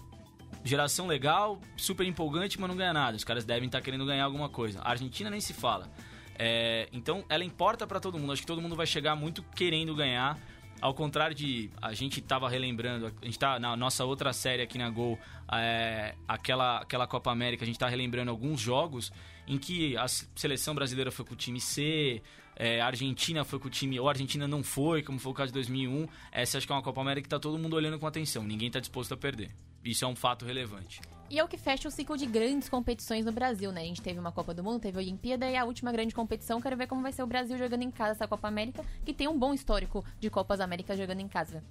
geração legal, super empolgante, mas não ganha nada. Os caras devem estar querendo ganhar alguma coisa. A Argentina nem se fala. É, então ela importa para todo mundo. Acho que todo mundo vai chegar muito querendo ganhar. Ao contrário de a gente estava relembrando, a gente tá na nossa outra série aqui na Gol, é, aquela, aquela Copa América, a gente está relembrando alguns jogos em que a seleção brasileira foi com o time C, é, a Argentina foi com o time, ou a Argentina não foi, como foi o caso de 2001. Essa acho que é uma Copa América que está todo mundo olhando com atenção, ninguém está disposto a perder. Isso é um fato relevante. E é o que fecha o ciclo de grandes competições no Brasil, né? A gente teve uma Copa do Mundo, teve a Olimpíada e a última grande competição. Quero ver como vai ser o Brasil jogando em casa essa Copa América, que tem um bom histórico de Copas Américas jogando em casa.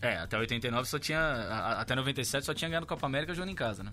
É, até 89 só tinha. Até 97 só tinha ganhado Copa América jogando em casa, né?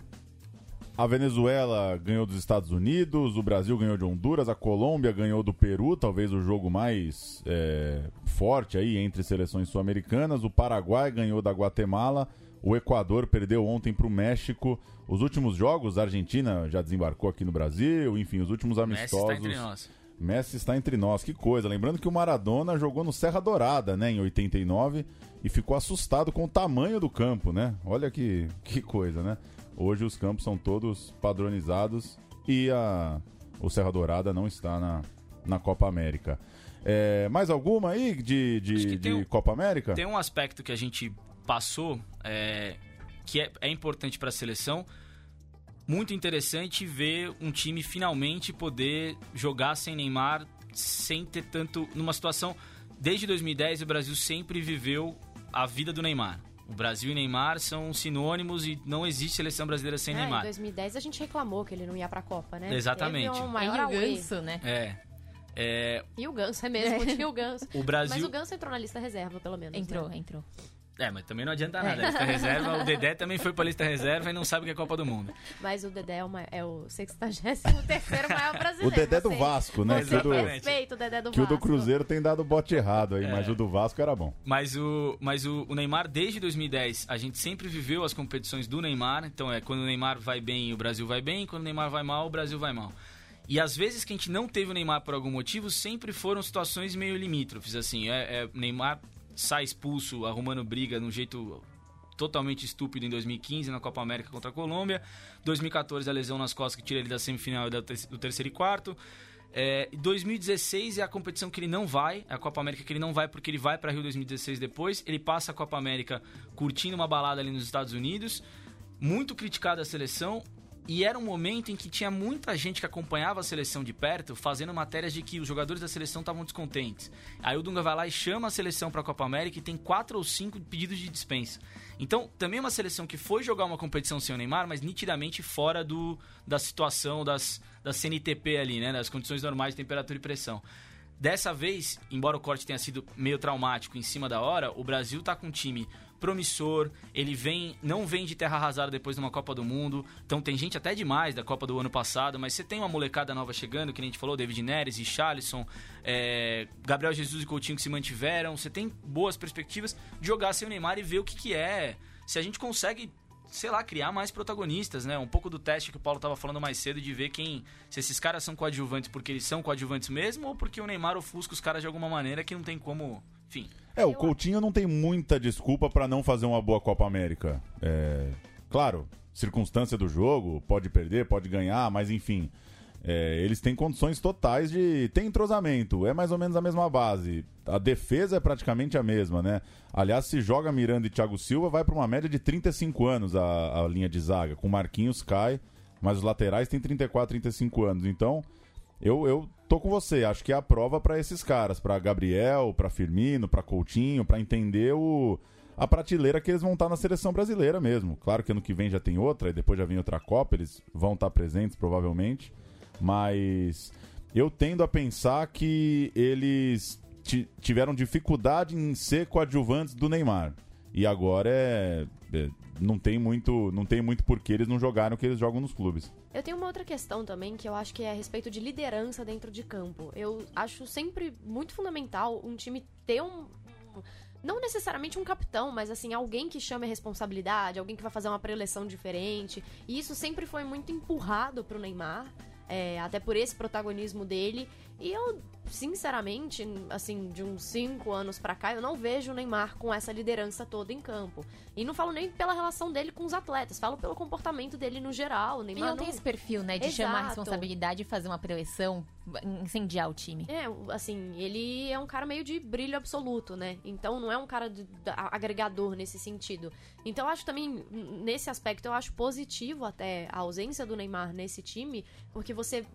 A Venezuela ganhou dos Estados Unidos, o Brasil ganhou de Honduras, a Colômbia ganhou do Peru, talvez o jogo mais é, forte aí entre seleções sul-americanas. O Paraguai ganhou da Guatemala, o Equador perdeu ontem para o México. Os últimos jogos, a Argentina já desembarcou aqui no Brasil, enfim, os últimos amistosos. Messi está entre nós. Messi está entre nós, que coisa. Lembrando que o Maradona jogou no Serra Dourada, né, em 89, e ficou assustado com o tamanho do campo, né? Olha que, que coisa, né? Hoje os campos são todos padronizados e a, o Serra Dourada não está na, na Copa América. É, mais alguma aí de, de, de um, Copa América? Tem um aspecto que a gente passou é, que é, é importante para a seleção. Muito interessante ver um time finalmente poder jogar sem Neymar, sem ter tanto. numa situação. Desde 2010, o Brasil sempre viveu a vida do Neymar. O Brasil e Neymar são sinônimos e não existe seleção brasileira sem é, Neymar. Em 2010 a gente reclamou que ele não ia pra Copa, né? Exatamente. Teve um maior e o. Ganso, né? É. é. E o Ganso, é mesmo, tinha o Ganso. O Brasil. Mas o Ganso entrou na lista reserva, pelo menos. Entrou, né? entrou. É, mas também não adianta nada. A lista reserva, o Dedé também foi pra lista reserva e não sabe o que é Copa do Mundo. Mas o Dedé é, uma, é o 63 maior brasileiro. O Dedé do Vasco, né? Que o do, respeita o Dedé do que o Vasco. do Cruzeiro tem dado bote errado aí, É. mas o do Vasco era bom. Mas o, mas o, o Neymar, desde 2010, a gente sempre viveu as competições do Neymar. Então é quando o Neymar vai bem, o Brasil vai bem. Quando o Neymar vai mal, o Brasil vai mal. E às vezes que a gente não teve o Neymar por algum motivo, sempre foram situações meio limítrofes. Assim, é, é Neymar sai expulso, arrumando briga num jeito totalmente estúpido em 2015 na Copa América contra a Colômbia. 2014 a lesão nas costas que tira ele da semifinal do terceiro e quarto. É, 2016 é a competição que ele não vai, é a Copa América que ele não vai porque ele vai para Rio 2016 depois. Ele passa a Copa América curtindo uma balada ali nos Estados Unidos. Muito criticada a seleção. E era um momento em que tinha muita gente que acompanhava a seleção de perto, fazendo matérias de que os jogadores da seleção estavam descontentes. Aí o Dunga vai lá e chama a seleção para a Copa América e tem quatro ou cinco pedidos de dispensa. Então, também uma seleção que foi jogar uma competição sem o Neymar, mas nitidamente fora do, da situação das, da CNTP ali, né? Das condições normais de temperatura e pressão. Dessa vez, embora o corte tenha sido meio traumático em cima da hora, o Brasil tá com um time promissor, ele vem, não vem de terra arrasada depois de uma Copa do Mundo. Então tem gente até demais da Copa do ano passado, mas você tem uma molecada nova chegando, que a gente falou, David Neres e é, Gabriel Jesus e Coutinho que se mantiveram. Você tem boas perspectivas de jogar sem o Neymar e ver o que, que é. Se a gente consegue sei lá, criar mais protagonistas, né? Um pouco do teste que o Paulo tava falando mais cedo de ver quem. Se esses caras são coadjuvantes porque eles são coadjuvantes mesmo ou porque o Neymar ofusca os caras de alguma maneira que não tem como. Enfim. É, o Coutinho não tem muita desculpa pra não fazer uma boa Copa América. É, claro, circunstância do jogo, pode perder, pode ganhar, mas enfim. é, eles têm condições totais de. Tem entrosamento, é mais ou menos a mesma base. A defesa é praticamente a mesma, né? Aliás, se joga Miranda e Thiago Silva, vai pra uma média de 35 anos a, a linha de zaga. Com Marquinhos cai, mas os laterais têm 34, 35 anos. Então, eu, eu tô com você. Acho que é a prova pra esses caras, pra Gabriel, pra Firmino, pra Coutinho, pra entender o a prateleira que eles vão estar na seleção brasileira mesmo. Claro que ano que vem já tem outra e depois já vem outra Copa, eles vão estar presentes provavelmente, mas eu tendo a pensar que eles ti- tiveram dificuldade em ser coadjuvantes do Neymar. E agora é, é, não tem muito, não tem muito porquê eles não jogaram o que eles jogam nos clubes. Eu tenho uma outra questão também que eu acho que é a respeito de liderança dentro de campo. Eu acho sempre muito fundamental um time ter um. um- Não necessariamente um capitão, mas assim, alguém que chame a responsabilidade, alguém que vai fazer uma preleção diferente. E isso sempre foi muito empurrado pro Neymar, é, até por esse protagonismo dele. E eu, sinceramente, assim, de uns cinco anos pra cá, eu não vejo o Neymar com essa liderança toda em campo. E não falo nem pela relação dele com os atletas, falo pelo comportamento dele no geral. O Ele Neymar não tem esse perfil, né? De chamar a Exato. responsabilidade e fazer uma preleção, incendiar o time. É, assim, ele é um cara meio de brilho absoluto, né? Então não é um cara de, da- agregador nesse sentido. Então eu acho também, nesse aspecto, eu acho positivo até a ausência do Neymar nesse time, porque você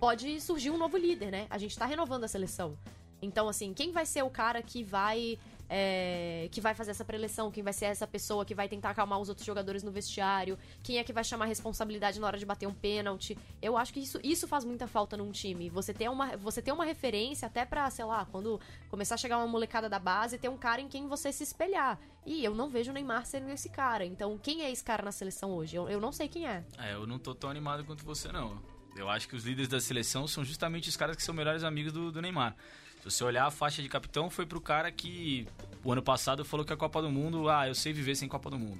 pode surgir um novo líder, né? A gente tá renovando a seleção. Então, assim, quem vai ser o cara que vai é, que vai fazer essa preleção, quem vai ser essa pessoa que vai tentar acalmar os outros jogadores no vestiário, quem é que vai chamar responsabilidade na hora de bater um pênalti. Eu acho que isso, isso faz muita falta num time. Você ter uma, você ter uma referência até pra, sei lá, quando começar a chegar uma molecada da base, ter um cara em quem você se espelhar. E eu não vejo o Neymar sendo esse cara. Então, quem é esse cara na seleção hoje? Eu, eu não sei quem é. É, eu não tô tão animado quanto você, não. Eu acho que os líderes da seleção são justamente os caras que são melhores amigos do, do Neymar. Se você olhar a faixa de capitão, foi pro cara que o ano passado falou que a Copa do Mundo, ah, eu sei viver sem Copa do Mundo.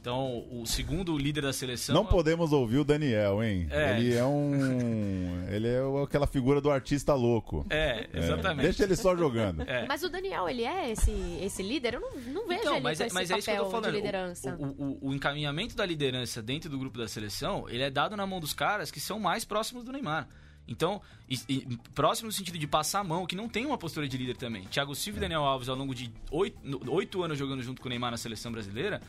Então, o segundo líder da seleção. Não podemos ouvir o Daniel, hein? É. Ele é um. ele é aquela figura do artista louco. É, exatamente. Deixa ele só jogando. É. Mas o Daniel, ele é esse, esse líder? Eu não, não vejo Então, ele mas, com é, esse mas é isso que eu tô falando. de liderança. O, o- o- o encaminhamento da liderança dentro do grupo da seleção, ele é dado na mão dos caras que são mais próximos do Neymar. Então, e- e próximo no sentido de passar a mão, que não tem uma postura de líder também. Thiago Silva e Daniel Alves, ao longo de oito, oito anos jogando junto com o Neymar na seleção brasileira,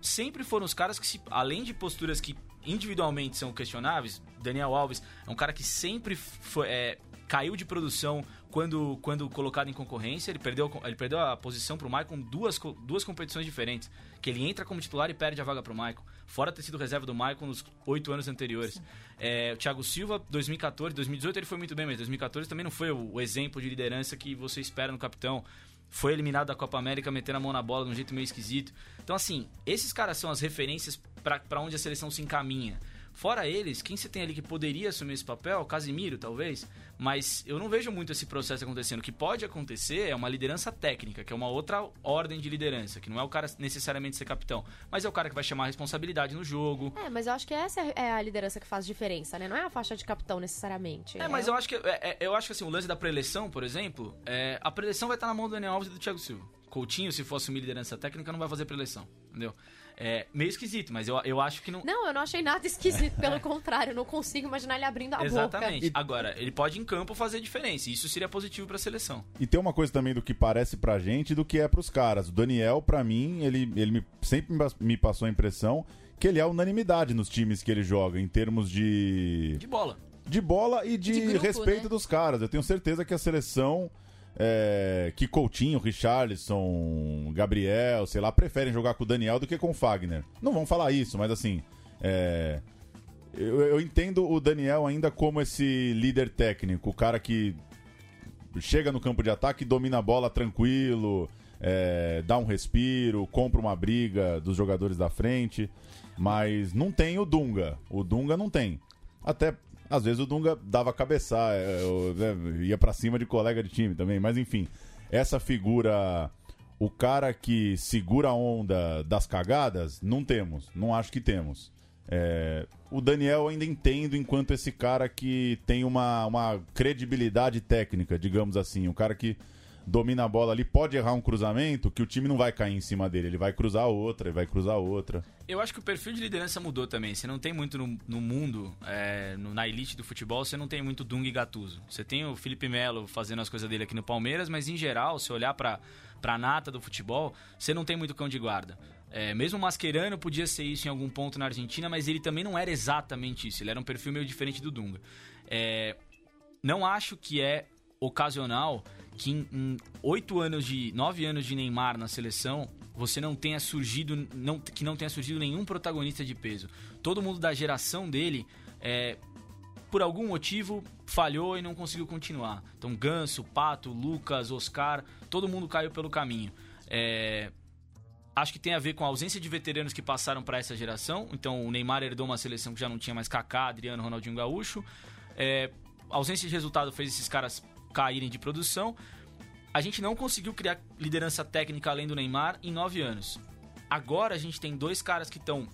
sempre foram os caras que, se- além de posturas que individualmente são questionáveis, Daniel Alves é um cara que sempre foi, é, caiu de produção quando, quando colocado em concorrência. Ele perdeu, ele perdeu a posição pro Maicon em duas, duas competições diferentes. Que ele entra como titular e perde a vaga pro Maicon. Fora ter sido reserva do Maicon nos oito anos anteriores. É, o Thiago Silva, 2014, 2018 ele foi muito bem, mas 2014 também não foi o, o exemplo de liderança que você espera no capitão. Foi eliminado da Copa América, metendo a mão na bola de um jeito meio esquisito. Então, assim, esses caras são as referências para onde a seleção se encaminha. Fora eles, quem você tem ali que poderia assumir esse papel? Casimiro, talvez. Mas eu não vejo muito esse processo acontecendo. O que pode acontecer é uma liderança técnica, que é uma outra ordem de liderança, que não é o cara necessariamente ser capitão, mas é o cara que vai chamar a responsabilidade no jogo. É, mas eu acho que essa é a liderança que faz diferença, né? Não é a faixa de capitão necessariamente. É, mas eu acho que é, é, eu acho que assim, o lance da preleção, por exemplo, é, a preleção vai estar na mão do Daniel Alves e do Thiago Silva. Coutinho, se for assumir liderança técnica, não vai fazer preleção, entendeu? É meio esquisito, mas eu, eu acho que não. Não, eu não achei nada esquisito, <laughs> pelo contrário, eu não consigo imaginar ele abrindo a Exatamente. boca. Agora, ele pode em campo fazer diferença. E isso seria positivo pra seleção. E tem uma coisa também do que parece pra gente e do que é pros caras. O Daniel, pra mim, ele, ele me- sempre me passou a impressão que ele é unanimidade nos times que ele joga, em termos de. De bola. de bola e de, De grupo, respeito né? dos caras. Eu tenho certeza que a seleção. É, que Coutinho, Richarlison, Gabriel, sei lá, preferem jogar com o Daniel do que com o Fagner. Não vão falar isso, mas assim. é, eu, eu entendo o Daniel ainda como esse líder técnico, o cara que chega no campo de ataque, domina a bola tranquilo, é, dá um respiro, compra uma briga dos jogadores da frente, mas não tem o Dunga. O Dunga não tem. Até às vezes o Dunga dava cabeçar, é, né, ia pra cima de colega de time também, mas enfim, essa figura, o cara que segura a onda das cagadas, não temos, não acho que temos. É, o Daniel eu ainda entendo enquanto esse cara que tem uma, uma credibilidade técnica, digamos assim. Um cara que domina a bola ali, pode errar um cruzamento, que o time não vai cair em cima dele. Ele vai cruzar outra, ele vai cruzar outra. Eu acho que o perfil de liderança mudou também. Você não tem muito no, no mundo, é, no- na elite do futebol, você não tem muito Dunga e Gattuso. Você tem o Felipe Melo fazendo as coisas dele aqui no Palmeiras, mas em geral, se olhar pra, pra nata do futebol, você não tem muito cão de guarda. É, mesmo o Mascherano podia ser isso em algum ponto na Argentina, mas ele também não era exatamente isso. Ele era um perfil meio diferente do Dunga. É, não acho que é ocasional que em, oito anos de nove anos de Neymar na seleção você não tenha surgido não, que não tenha surgido nenhum protagonista de peso todo mundo da geração dele é, por algum motivo falhou e não conseguiu continuar então Ganso Pato Lucas Oscar todo mundo caiu pelo caminho é, acho que tem a ver com a ausência de veteranos que passaram para essa geração. Então o Neymar herdou uma seleção que já não tinha mais Kaká, Adriano, Ronaldinho Gaúcho. É, a ausência de resultado fez esses caras caírem de produção. A gente não conseguiu criar liderança técnica além do Neymar em nove anos. Agora a gente tem dois caras que estão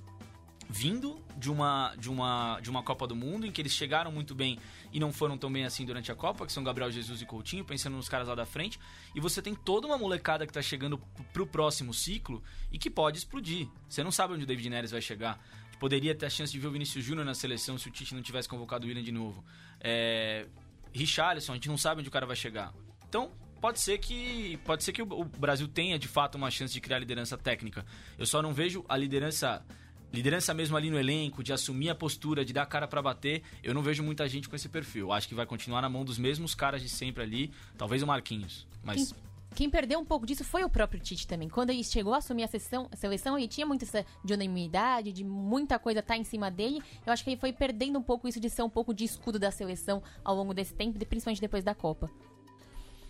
vindo de uma, de, uma, de uma Copa do Mundo, em que eles chegaram muito bem e não foram tão bem assim durante a Copa, que são Gabriel Jesus e Coutinho, pensando nos caras lá da frente. E você tem toda uma molecada que tá chegando pro próximo ciclo e que pode explodir. Você não sabe onde o David Neres vai chegar. Poderia ter a chance de ver o Vinícius Júnior na seleção se o Tite não tivesse convocado o William de novo. É... Richarlison, a gente não sabe onde o cara vai chegar. Então, pode ser que pode ser que o Brasil tenha de fato uma chance de criar liderança técnica. Eu só não vejo a liderança liderança mesmo ali no elenco, de assumir a postura, de dar a cara pra bater. Eu não vejo muita gente com esse perfil. Acho que vai continuar na mão dos mesmos caras de sempre ali, talvez o Marquinhos, mas quem perdeu um pouco disso foi o próprio Tite também. Quando ele chegou a assumir a, sessão, a seleção, ele tinha muito essa de unanimidade, de muita coisa estar tá em cima dele. Eu acho que ele foi perdendo um pouco isso de ser um pouco de escudo da seleção ao longo desse tempo, principalmente depois da Copa.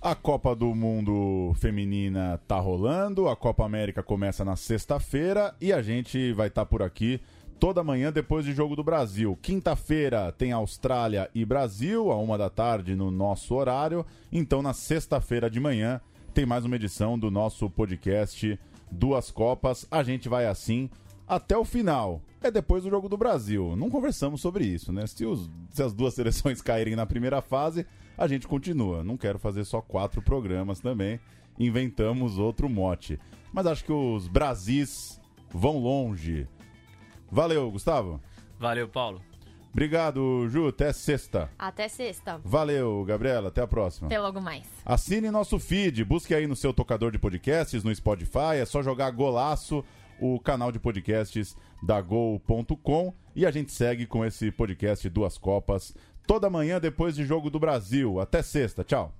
A Copa do Mundo Feminina tá rolando, a Copa América começa na sexta-feira e a gente vai estar tá por aqui toda manhã depois do Jogo do Brasil. Quinta-feira tem Austrália e Brasil, a uma da tarde no nosso horário. Então, na sexta-feira de manhã, tem mais uma edição do nosso podcast Duas Copas. A gente vai assim até o final. É depois do Jogo do Brasil. Não conversamos sobre isso, né? Se, os, se as duas <laughs> seleções caírem na primeira fase, a gente continua. Não quero fazer só quatro programas também. Inventamos outro mote. Mas acho que os Brasis vão longe. Valeu, Gustavo. Valeu, Paulo. Obrigado, Ju. Até sexta. Até sexta. Valeu, Gabriela. Até a próxima. Até logo mais. Assine nosso feed. Busque aí no seu tocador de podcasts, no Spotify. É só jogar golaço, o canal de podcasts da Gol.com. E a gente segue com esse podcast Duas Copas toda manhã depois de Jogo do Brasil. Até sexta. Tchau.